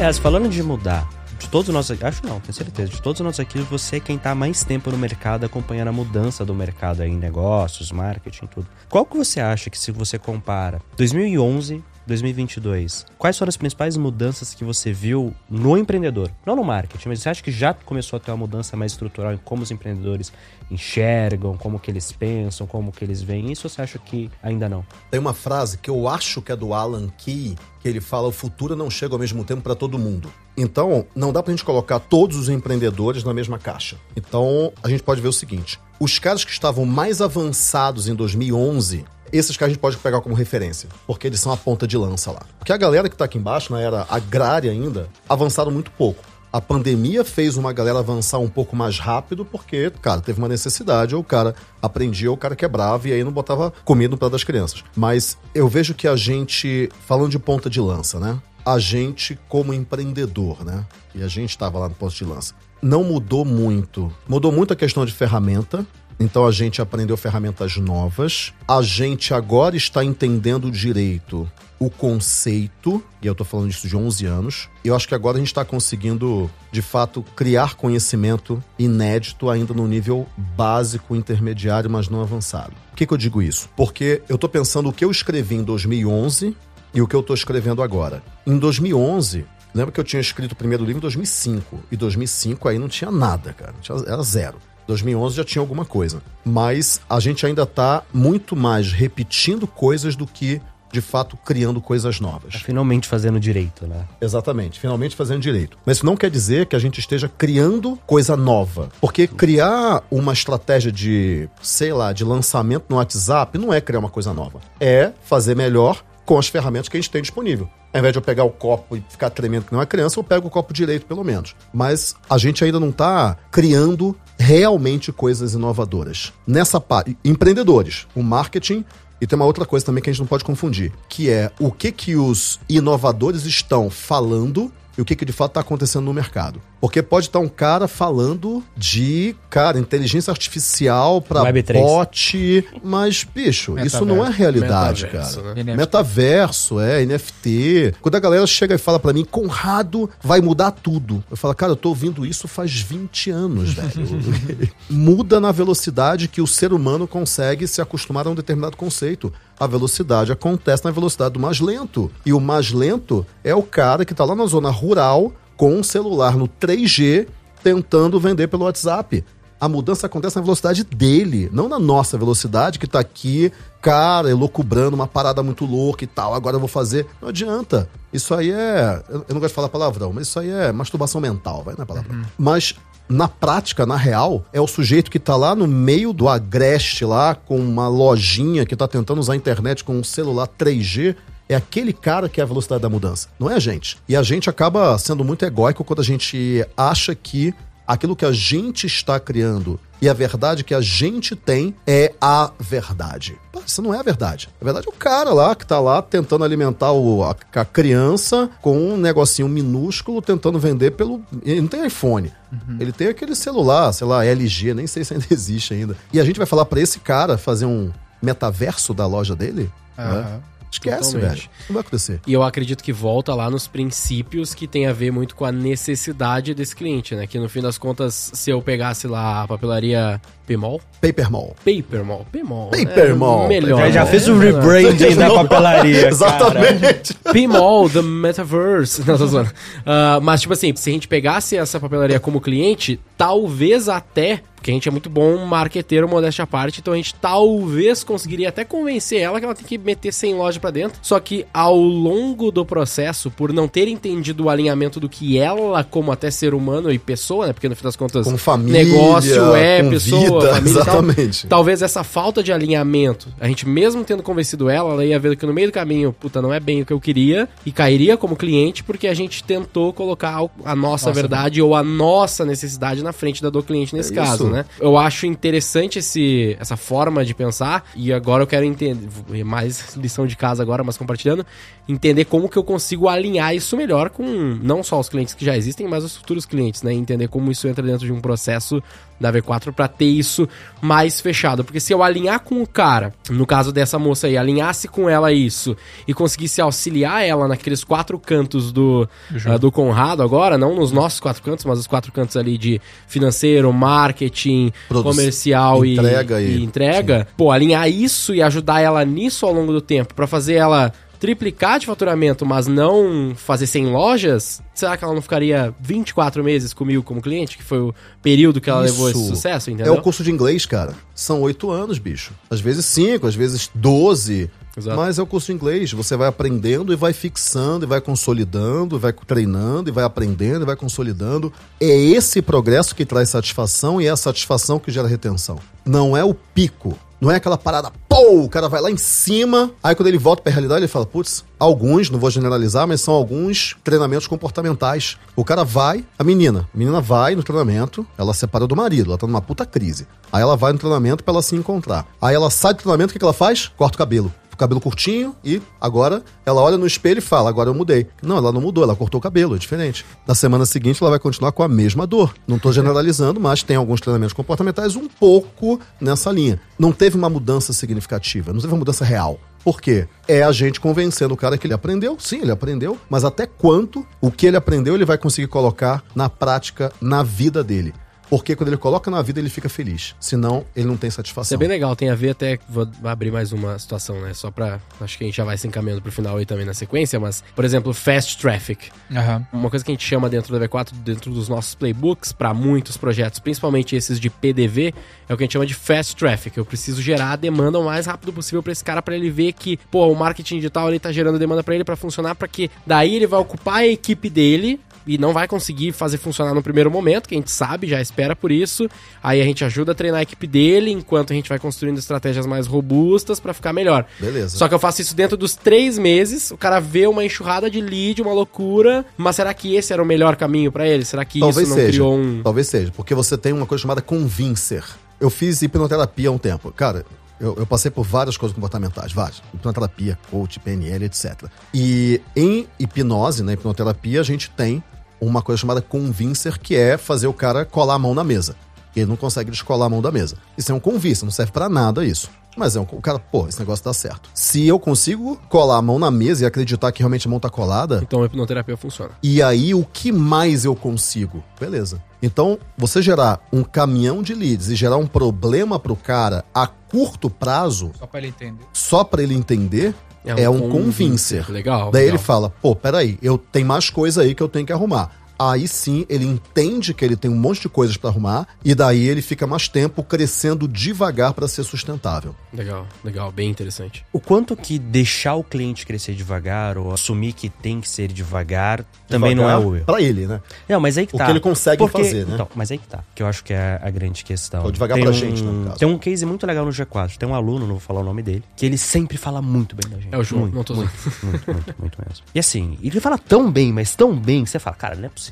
Aliás, falando de mudar, de todos nós aqui, acho não, tenho certeza, de todos nós aqui, você é quem tá há mais tempo no mercado, acompanhando a mudança do mercado aí em negócios, marketing, tudo. Qual que você acha que se você compara 2011, 2022, quais foram as principais mudanças que você viu no empreendedor? Não no marketing, mas você acha que já começou a ter uma mudança mais estrutural em como os empreendedores enxergam, como que eles pensam, como que eles veem isso, ou você acha que ainda não? Tem uma frase que eu acho que é do Alan Key, que ele fala: o futuro não chega ao mesmo tempo para todo mundo. Então, não dá pra gente colocar todos os empreendedores na mesma caixa. Então, a gente pode ver o seguinte: os caras que estavam mais avançados em 2011. Esses caras a gente pode pegar como referência, porque eles são a ponta de lança lá. Porque a galera que tá aqui embaixo, na era agrária ainda, avançaram muito pouco. A pandemia fez uma galera avançar um pouco mais rápido, porque, cara, teve uma necessidade, ou o cara aprendia, ou o cara quebrava, e aí não botava comida no prato das crianças. Mas eu vejo que a gente, falando de ponta de lança, né? A gente, como empreendedor, né? E a gente estava lá no posto de lança. Não mudou muito. Mudou muito a questão de ferramenta. Então a gente aprendeu ferramentas novas. A gente agora está entendendo direito o conceito, e eu tô falando disso de 11 anos. Eu acho que agora a gente está conseguindo, de fato, criar conhecimento inédito ainda no nível básico, intermediário, mas não avançado. Por que, que eu digo isso? Porque eu tô pensando o que eu escrevi em 2011 e o que eu tô escrevendo agora. Em 2011, lembra que eu tinha escrito o primeiro livro em 2005, e 2005 aí não tinha nada, cara, era zero. 2011 já tinha alguma coisa. Mas a gente ainda tá muito mais repetindo coisas do que, de fato, criando coisas novas. Tá finalmente fazendo direito, né? Exatamente, finalmente fazendo direito. Mas isso não quer dizer que a gente esteja criando coisa nova. Porque criar uma estratégia de, sei lá, de lançamento no WhatsApp não é criar uma coisa nova. É fazer melhor com as ferramentas que a gente tem disponível. Ao invés de eu pegar o copo e ficar tremendo que não é criança, eu pego o copo direito, pelo menos. Mas a gente ainda não está criando realmente coisas inovadoras. Nessa parte, empreendedores, o marketing e tem uma outra coisa também que a gente não pode confundir, que é o que que os inovadores estão falando e o que que de fato está acontecendo no mercado. Porque pode estar um cara falando de, cara, inteligência artificial para Web3. bot, mas, bicho, isso não é realidade, Metaverso, cara. né? Metaverso, é, NFT. Quando a galera chega e fala pra mim, Conrado vai mudar tudo. Eu falo, cara, eu tô ouvindo isso faz 20 anos, velho. Muda na velocidade que o ser humano consegue se acostumar a um determinado conceito. A velocidade acontece na velocidade do mais lento. E o mais lento é o cara que tá lá na zona rural com um celular no 3G tentando vender pelo WhatsApp. A mudança acontece na velocidade dele, não na nossa velocidade, que tá aqui, cara, elocubrando uma parada muito louca e tal, agora eu vou fazer. Não adianta. Isso aí é. Eu eu não gosto de falar palavrão, mas isso aí é masturbação mental, vai na palavra. Mas. Na prática, na real, é o sujeito que tá lá no meio do agreste lá, com uma lojinha que tá tentando usar a internet com um celular 3G, é aquele cara que é a velocidade da mudança, não é a gente. E a gente acaba sendo muito egóico quando a gente acha que aquilo que a gente está criando e a verdade que a gente tem é a verdade. Pô, isso não é a verdade. A verdade é o cara lá que tá lá tentando alimentar o- a, a criança com um negocinho minúsculo tentando vender pelo. Ele não tem iPhone. Ele tem aquele celular, sei lá, LG, nem sei se ainda existe ainda. E a gente vai falar pra esse cara fazer um metaverso da loja dele? Né? Esquece, Totalmente. velho. Não vai acontecer. E eu acredito que volta lá nos princípios que tem a ver muito com a necessidade desse cliente, né? Que no fim das contas, se eu pegasse lá a papelaria Pmall, Paper Mall. Papermall, Pmall, Paper Mall. melhor. Já, já né? fez o rebranding da papelaria. Exatamente. Pmall, The Metaverse. Não, tô zoando. Ah, mas, tipo assim, se a gente pegasse essa papelaria como cliente, talvez até Porque a gente é muito bom marqueteiro, modéstia à parte, então a gente talvez conseguiria até convencer ela que ela tem que meter 100 lojas pra dentro. Só que ao longo do processo, por não ter entendido o alinhamento do que ela, como até ser humano e pessoa, né? Porque no fim das contas, Com família, negócio é com pessoa, vida, família e tal. exatamente. Talvez essa falta de alinhamento, a gente mesmo tendo convencido ela, ela ia ver que no meio do caminho, puta, não é bem o que eu queria, e cairia como cliente porque a gente tentou colocar a nossa, Nossa verdade ou a nossa necessidade na frente da do cliente nesse É caso, isso. Né? Eu acho interessante esse, essa forma de pensar, e agora eu quero entender, mais lição de casa agora, mas compartilhando, entender como que eu consigo alinhar isso melhor com não só os clientes que já existem, mas os futuros clientes, né? Entender como isso entra dentro de um processo da V4 para ter isso mais fechado. Porque se eu alinhar com o cara, no caso dessa moça aí, alinhasse com ela isso e conseguisse auxiliar ela naqueles quatro cantos do, ah, do Conrado agora, não nos nossos quatro cantos, mas os quatro cantos ali de financeiro, marketing, Produ- comercial e- entrega e, e- entrega, pô, alinhar isso e ajudar ela nisso ao longo do tempo para fazer ela triplicar de faturamento, mas não fazer 100 lojas, será que ela não ficaria 24 meses comigo como cliente, que foi o período que ela levou esse Isso. sucesso, É entendeu? o curso de inglês, cara. São oito anos, bicho. Às vezes cinco, às vezes doze. Exato. Mas é o curso de inglês. Você vai aprendendo e vai fixando, e vai consolidando, e vai treinando, e vai aprendendo, e vai consolidando. É esse progresso que traz satisfação e é a satisfação que gera retenção. Não é o pico. Não é aquela parada, o cara vai lá em cima, aí quando ele volta pra realidade, ele fala, putz, alguns, não vou generalizar, mas são alguns treinamentos comportamentais. O cara vai, a menina, a menina vai no treinamento, ela separa do marido, ela tá numa puta crise. Aí ela vai no treinamento pra ela se encontrar. Aí ela sai do treinamento, o que, que ela faz? Corta o cabelo cabelo curtinho e agora ela olha no espelho e fala: Agora eu mudei. Não, ela não mudou, ela cortou o cabelo, é diferente. Na semana seguinte ela vai continuar com a mesma dor. Não tô generalizando, mas tem alguns treinamentos comportamentais um pouco nessa linha. Não teve uma mudança significativa, não teve uma mudança real. Por quê? É a gente convencendo o cara que ele aprendeu. Sim, ele aprendeu, mas até quanto o que ele aprendeu ele vai conseguir colocar na prática, na vida dele. Porque quando ele coloca na vida, ele fica feliz. Senão, ele não tem Isso satisfação. é bem legal, tem a ver até. Vou abrir mais uma situação, né? Só pra. Acho que a gente já vai se encaminhando pro final aí também na sequência, mas, por exemplo, fast traffic. Aham. Uma coisa que a gente chama dentro da V4, dentro dos nossos playbooks, para muitos projetos, principalmente esses de PDV, é o que a gente chama de fast traffic. Eu preciso gerar a demanda o mais rápido possível para esse cara, para ele ver que, pô, o marketing digital ele tá gerando demanda para ele para funcionar, para que daí ele vai ocupar a equipe dele e não vai conseguir fazer funcionar no primeiro momento, que a gente sabe, já espera por isso. Aí a gente ajuda a treinar a equipe dele, enquanto a gente vai construindo estratégias mais robustas para ficar melhor. Beleza. Só que eu faço isso dentro dos três meses, o cara vê uma enxurrada de lead, uma loucura, mas será que esse era o melhor caminho pra ele? Será que Talvez isso não seja. criou um... Talvez seja, porque você tem uma coisa chamada convincer. Eu fiz hipnoterapia há um tempo. Cara, eu, eu passei por várias coisas comportamentais, várias. Hipnoterapia, coach, PNL, etc. E em hipnose, na hipnoterapia, a gente tem uma coisa chamada convincer, que é fazer o cara colar a mão na mesa. Ele não consegue descolar a mão da mesa. Isso é um convincer, não serve pra nada isso. Mas é um, o cara, pô, esse negócio dá certo. Se eu consigo colar a mão na mesa e acreditar que realmente a mão tá colada, Então a hipnoterapia funciona. e aí, o que mais eu consigo? Beleza. Então, você gerar um caminhão de leads e gerar um problema pro cara a curto prazo, Só pra ele entender. só pra ele entender, é um, convincer. Legal. Daí legal. ele fala: pô, peraí, eu tem mais coisa aí que eu tenho que arrumar. Aí sim, ele entende que ele tem um monte de coisas pra arrumar e daí ele fica mais tempo crescendo devagar pra ser sustentável. Legal, legal, bem interessante. O quanto que deixar o cliente crescer devagar ou assumir que tem que ser devagar também não é o. Pra ele, né? Não, mas aí que O tá. que ele consegue fazer, né? Então, mas aí que tá. Que eu acho que é a grande questão. Ou devagar tem pra um, gente, né, no caso. Tem um case muito legal no G4. Tem um aluno, não vou falar o nome dele, que ele sempre fala muito bem da gente. É o João, muito, não tô muito, muito, muito, muito mesmo. E assim, ele fala tão bem, mas tão bem, que você fala, cara, não é possível.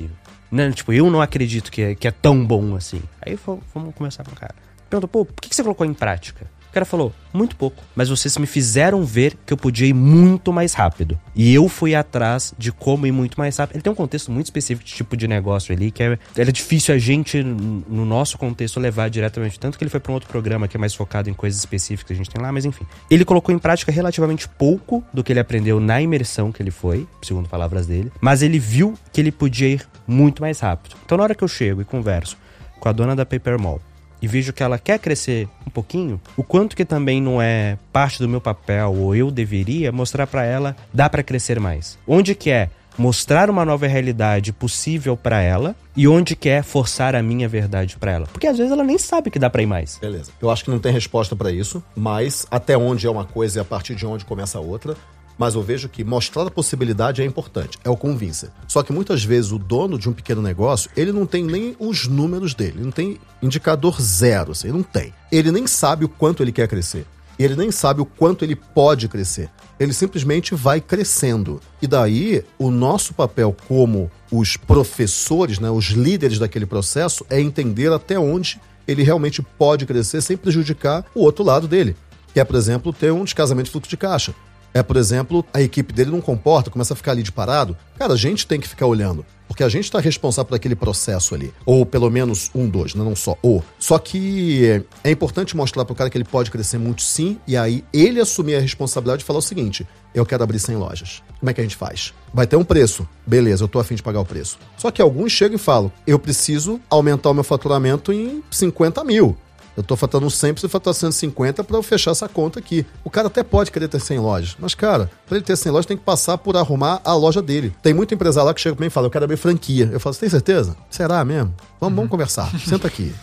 Né? Tipo, eu não acredito que é, que é tão bom assim. Aí fo- vamos começar com o cara. Perguntou, pô, por que que você colocou em prática? O cara falou, muito pouco. Mas vocês me fizeram ver que eu podia ir muito mais rápido. E eu fui atrás de como ir muito mais rápido. Ele tem um contexto muito específico de tipo de negócio ali, que é, difícil a gente, no nosso contexto, levar diretamente. Tanto que ele foi para um outro programa que é mais focado em coisas específicas que a gente tem lá, mas enfim. Ele colocou em prática relativamente pouco do que ele aprendeu na imersão que ele foi, segundo palavras dele. Mas ele viu que ele podia ir muito mais rápido. Então, na hora que eu chego e converso com a dona da Paper Mall e vejo que ela quer crescer um pouquinho, o quanto que também não é parte do meu papel ou eu deveria mostrar pra ela dá pra crescer mais. Onde que é mostrar uma nova realidade possível pra ela e onde quer forçar a minha verdade pra ela. Porque às vezes ela nem sabe que dá pra ir mais. Beleza. Eu acho que não tem resposta pra isso, mas até onde é uma coisa e a partir de onde começa a outra. Mas eu vejo que mostrar a possibilidade é importante, é o convincer. Só que muitas vezes o dono de um pequeno negócio, ele não tem nem os números dele, ele não tem indicador zero, assim, ele não tem. Ele nem sabe o quanto ele quer crescer. Ele nem sabe o quanto ele pode crescer. Ele simplesmente vai crescendo. E daí, o nosso papel como os professores, né, os líderes daquele processo, é entender até onde ele realmente pode crescer sem prejudicar o outro lado dele. Que é, por exemplo, ter um descasamento de fluxo de caixa. É, por exemplo, a equipe dele não comporta, começa a ficar ali de parado. Cara, a gente tem que ficar olhando. Porque a gente está responsável por aquele processo ali. Ou pelo menos um, dois, né? não só o. Só que é importante mostrar pro cara que ele pode crescer muito sim, e aí ele assumir a responsabilidade de falar o seguinte: eu quero abrir 100 lojas. Como é que a gente faz? Vai ter um preço. Beleza, eu tô afim de pagar o preço. Só que alguns chegam e falam: eu preciso aumentar o meu faturamento em 50 mil. Eu tô faturando 100, preciso faturar 150 para eu fechar essa conta aqui. O cara até pode querer ter 100 lojas, mas, cara, para ele ter 100 lojas, tem que passar por arrumar a loja dele. Tem muito empresário lá que chega pra mim e fala: Eu quero abrir franquia. Eu falo: Você tem certeza? Será mesmo? Vamos, vamos conversar. Senta aqui.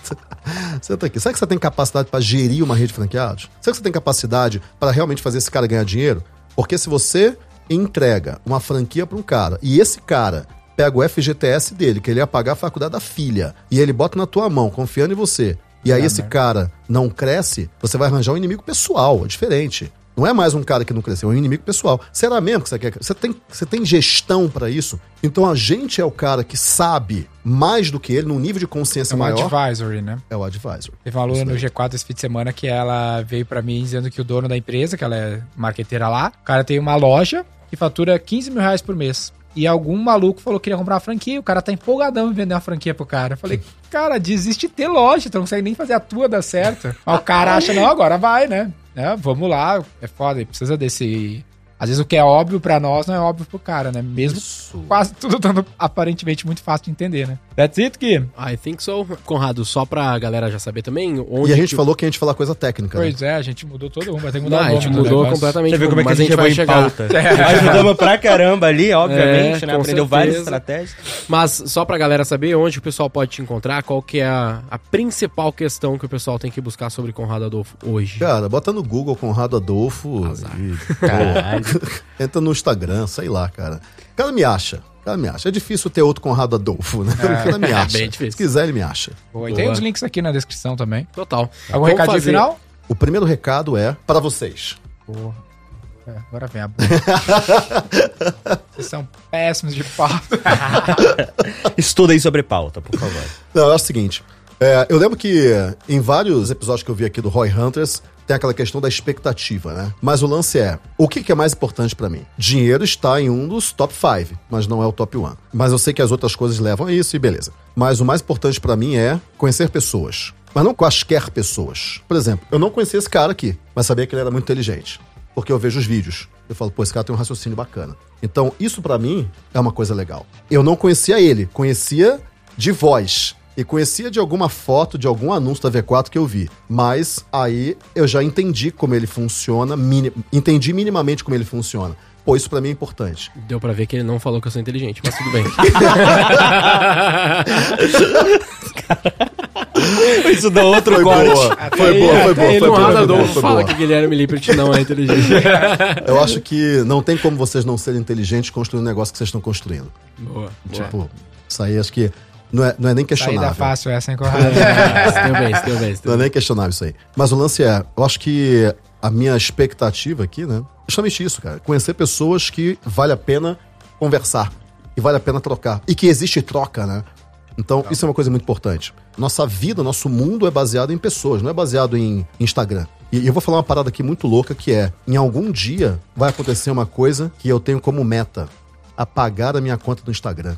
Senta aqui. Será que você tem capacidade para gerir uma rede de franqueados? Será que você tem capacidade para realmente fazer esse cara ganhar dinheiro? Porque se você entrega uma franquia para um cara e esse cara pega o FGTS dele, que ele ia pagar a faculdade da filha, e ele bota na tua mão, confiando em você, e aí esse cara não cresce, você vai arranjar um inimigo pessoal, é diferente. Não é mais um cara que não cresceu, é um inimigo pessoal. Será mesmo que você quer? Você tem, você tem gestão para isso? Então a gente é o cara que sabe mais do que ele, num nível de consciência É um maior. advisory, né? É o advisor. Teve uma Isso no daí. G4 esse fim de semana que ela veio pra mim dizendo que o dono da empresa, que ela é marqueteira lá, o cara tem uma loja que fatura 15 mil reais por mês. E algum maluco falou que queria comprar uma franquia, o cara tá empolgadão em vender uma franquia pro cara. Eu falei, cara, desiste de ter loja, tu não consegue nem fazer a tua dar certo. Mas o cara acha, não, agora vai, né? É, vamos lá, é foda, precisa desse... Às vezes o que é óbvio pra nós não é óbvio pro cara, né? Mesmo quase tudo dando aparentemente muito fácil de entender, né? That's it, Gui. I think so. Conrado, só pra galera já saber também, onde E a gente que- falou que a gente falar coisa técnica. né? Pois é, a gente mudou todo mundo, vai ter que Não, mudar a o gente nome do mudou completamente. Você vê como é que a mas gente vai chegou em pauta. É. Ajudamos pra caramba ali, obviamente, É, né? Aprendeu certeza. várias estratégias. Mas só pra galera saber onde o pessoal pode te encontrar, qual que é a, a principal questão que o pessoal tem que buscar sobre Conrado Adolfo hoje. Cara, bota no Google Conrado Adolfo Azar. e pô, entra no Instagram, sei lá, cara. O cara me acha. Cara me acha. É difícil ter outro Conrado Adolfo, né? Cara me acha. bem difícil. Se quiser, ele me acha. Boa, e tem Boa. os links aqui na descrição também. Total. Algum Vamos recadinho fazer- final? O primeiro recado é para vocês. Porra. É, agora vem a boa. Vocês são péssimos de pauta. Estuda aí sobre pauta, por favor. Não, é o seguinte. É, eu lembro que em vários episódios que eu vi aqui do Roy Hunters, tem aquela questão da expectativa, né? Mas o lance é, o que, que é mais importante pra mim? Dinheiro está em um dos top 5, mas não é o top 1. Mas eu sei que as outras coisas levam a isso e beleza. Mas o mais importante pra mim é conhecer pessoas. Mas não quaisquer pessoas. Por exemplo, eu não conhecia esse cara aqui, mas sabia que ele era muito inteligente. Porque eu vejo os vídeos. Eu falo, pô, esse cara tem um raciocínio bacana. Então, isso pra mim é uma coisa legal. Eu não conhecia ele, conhecia de voz. E conhecia de alguma foto, de algum anúncio da V4 que eu vi. Mas aí eu já entendi como ele funciona, mini- entendi minimamente como ele funciona. Pô, isso pra mim é importante. Deu pra ver que ele não falou que eu sou inteligente, mas tudo bem. Isso dá outro Foi corte. boa, foi boa, foi boa, foi boa, foi boa, foi fala boa. que Guilherme Lippert não é inteligente. Eu acho que não tem como vocês não serem inteligentes construindo o negócio que vocês estão construindo. Boa. Tipo, isso aí acho que não é, não é nem Saída questionável. fácil essa, hein, Conrado? É, deu bem, deu bem. Não é nem questionável isso aí. Mas o lance é, eu acho que a minha expectativa aqui, né? É justamente isso, cara. Conhecer pessoas que vale a pena conversar. E vale a pena trocar. E que existe troca, né? Então, isso é uma coisa muito importante. Nossa vida, nosso mundo é baseado em pessoas, não é baseado em Instagram. E e eu vou falar uma parada aqui muito louca que é: em algum dia vai acontecer uma coisa que eu tenho como meta: apagar a minha conta do Instagram.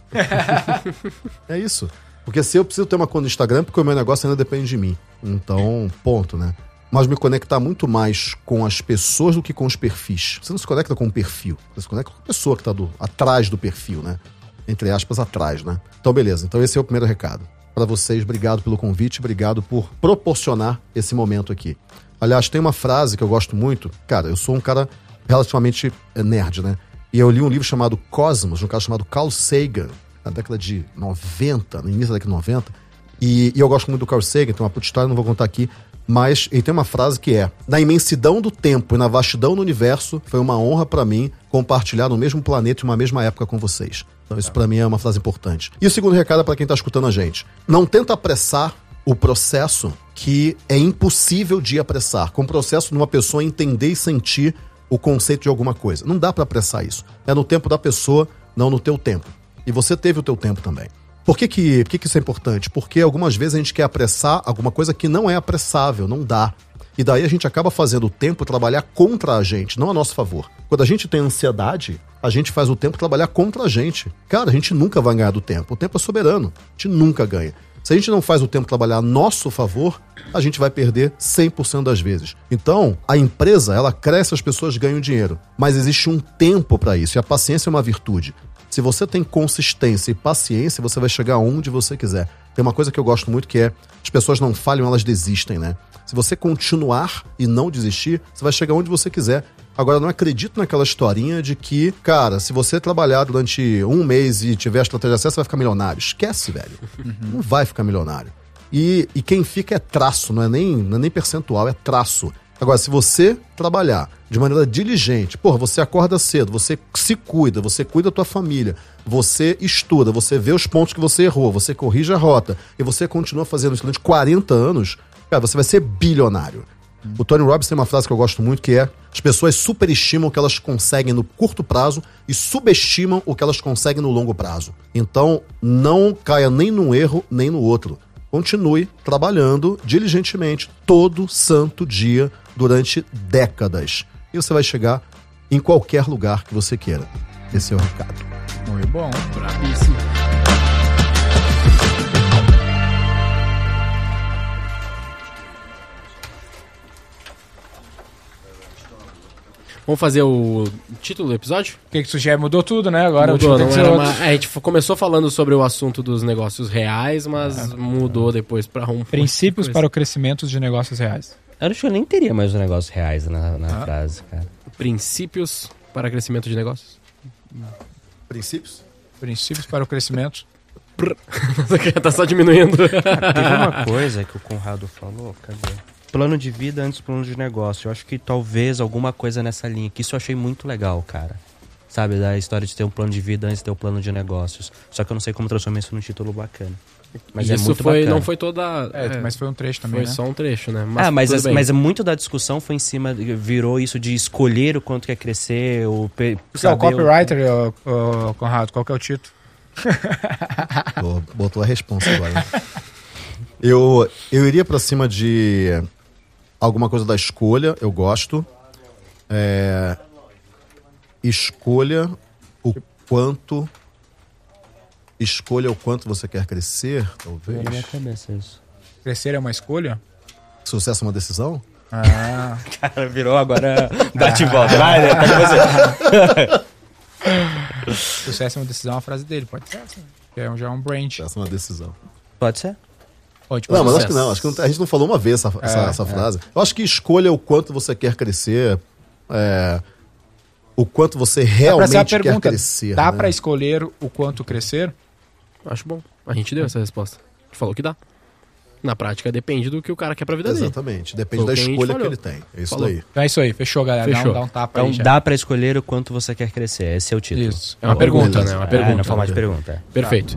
É isso. Porque se eu preciso ter uma conta no Instagram, porque o meu negócio ainda depende de mim. Então, ponto, né? Mas me conectar muito mais com as pessoas do que com os perfis. Você não se conecta com o perfil, você se conecta com a pessoa que tá do, atrás do perfil, né? Entre aspas, atrás, né? Então, beleza. Então, esse é o primeiro recado. Para vocês, obrigado pelo convite, obrigado por proporcionar esse momento aqui. Aliás, tem uma frase que eu gosto muito. Cara, eu sou um cara relativamente eh, nerd, né? E eu li um livro chamado Cosmos, um cara chamado Carl Sagan, na década de 90, no início da década de 90. E, e eu gosto muito do Carl Sagan, tem uma puta história, não vou contar aqui. Mas ele tem uma frase que é: Na imensidão do tempo e na vastidão do universo, foi uma honra para mim compartilhar no mesmo planeta e uma mesma época com vocês. Então, isso para mim é uma frase importante. E o segundo recado é para quem tá escutando a gente: Não tenta apressar o processo que é impossível de apressar. Com o processo de uma pessoa entender e sentir o conceito de alguma coisa. Não dá para apressar isso. É no tempo da pessoa, não no teu tempo. E você teve o teu tempo também. Por que, que, por que, que isso é importante? Porque algumas vezes a gente quer apressar alguma coisa que não é apressável, não dá. E daí a gente acaba fazendo o tempo trabalhar contra a gente, não a nosso favor. Quando a gente tem ansiedade, a gente faz o tempo trabalhar contra a gente. Cara, a gente nunca vai ganhar do tempo. O tempo é soberano. A gente nunca ganha. Se a gente não faz o tempo trabalhar a nosso favor, a gente vai perder 100% das vezes. Então, a empresa, ela cresce, as pessoas ganham dinheiro. Mas existe um tempo para isso, e a paciência é uma virtude. Se você tem consistência e paciência, você vai chegar onde você quiser. Tem uma coisa que eu gosto muito que é: as pessoas não falham, elas desistem, né? Se você continuar e não desistir, você vai chegar onde você quiser. Agora, não acredito naquela historinha de que, cara, se você trabalhar durante um mês e tiver a estratégia certa, você vai ficar milionário. Esquece, velho. Uhum. Não vai ficar milionário. E, e quem fica é traço, não é, nem, não é nem percentual, é traço. Agora, se você trabalhar de maneira diligente, porra, você acorda cedo, você se cuida, você cuida da tua família, você estuda, você vê os pontos que você errou, você corrige a rota e você continua fazendo isso durante 40 anos, cara, você vai ser bilionário. O Tony Robbins tem uma frase que eu gosto muito que é: as pessoas superestimam o que elas conseguem no curto prazo e subestimam o que elas conseguem no longo prazo. Então, não caia nem num erro nem no outro. Continue trabalhando diligentemente todo santo dia durante décadas. E você vai chegar em qualquer lugar que você queira. Esse é o recado. Muito bom, bravíssimo. Vamos fazer o título do episódio? O que, que sugere? Mudou tudo, né? Agora mudou, o não era uma... A gente começou falando sobre o assunto dos negócios reais, mas é. mudou depois para um. Princípios para o crescimento de negócios reais. Eu acho que eu nem teria mais os negócios reais na, na ah. frase, cara. Princípios para crescimento de negócios? Princípios? Princípios para o crescimento. tá só diminuindo. Teve uma coisa que o Conrado falou, cadê? Plano de vida antes do plano de negócio. Eu acho que talvez alguma coisa nessa linha, que isso eu achei muito legal, cara. Sabe, da história de ter um plano de vida antes de ter um plano de negócios. Só que eu não sei como transformar isso num título bacana. Mas é isso é muito foi, bacana. não foi toda. É, é, mas foi um trecho também. Foi né? só um trecho, né? Mas, ah, mas, mas muito da discussão foi em cima, virou isso de escolher o quanto quer crescer, o. Você é o copywriter, o... O, Conrado, qual que é o título? Botou a resposta agora. eu, eu iria pra cima de alguma coisa da escolha, eu gosto. É, escolha o quanto. Escolha o quanto você quer crescer, talvez. Na minha cabeça isso. Crescer é uma escolha? Sucesso é uma decisão? Ah. Cara, virou agora. Bate e volta. Vai, né? você. Sucesso é uma decisão, é uma frase dele, pode ser assim. É já é um brand. Sucesso é uma decisão. Pode ser. Não, mas acho que não. Acho que não, a gente não falou uma vez essa, é, essa, essa é. frase. Eu acho que escolha o quanto você quer crescer. É, o quanto você realmente quer pergunta, crescer. Dá né? para escolher o quanto crescer? Acho bom. A gente deu essa resposta. A gente falou que dá. Na prática, depende do que o cara quer pra vida Exatamente. dele. Exatamente. Depende da escolha que ele tem. É isso falou. daí. Então é isso aí. Fechou, galera. Fechou. Dá, um, dá um tapa então, aí dá pra escolher o quanto você quer crescer. Esse é o título. Isso. É uma pergunta, né? Uma pergunta. É, de pergunta. Perfeito.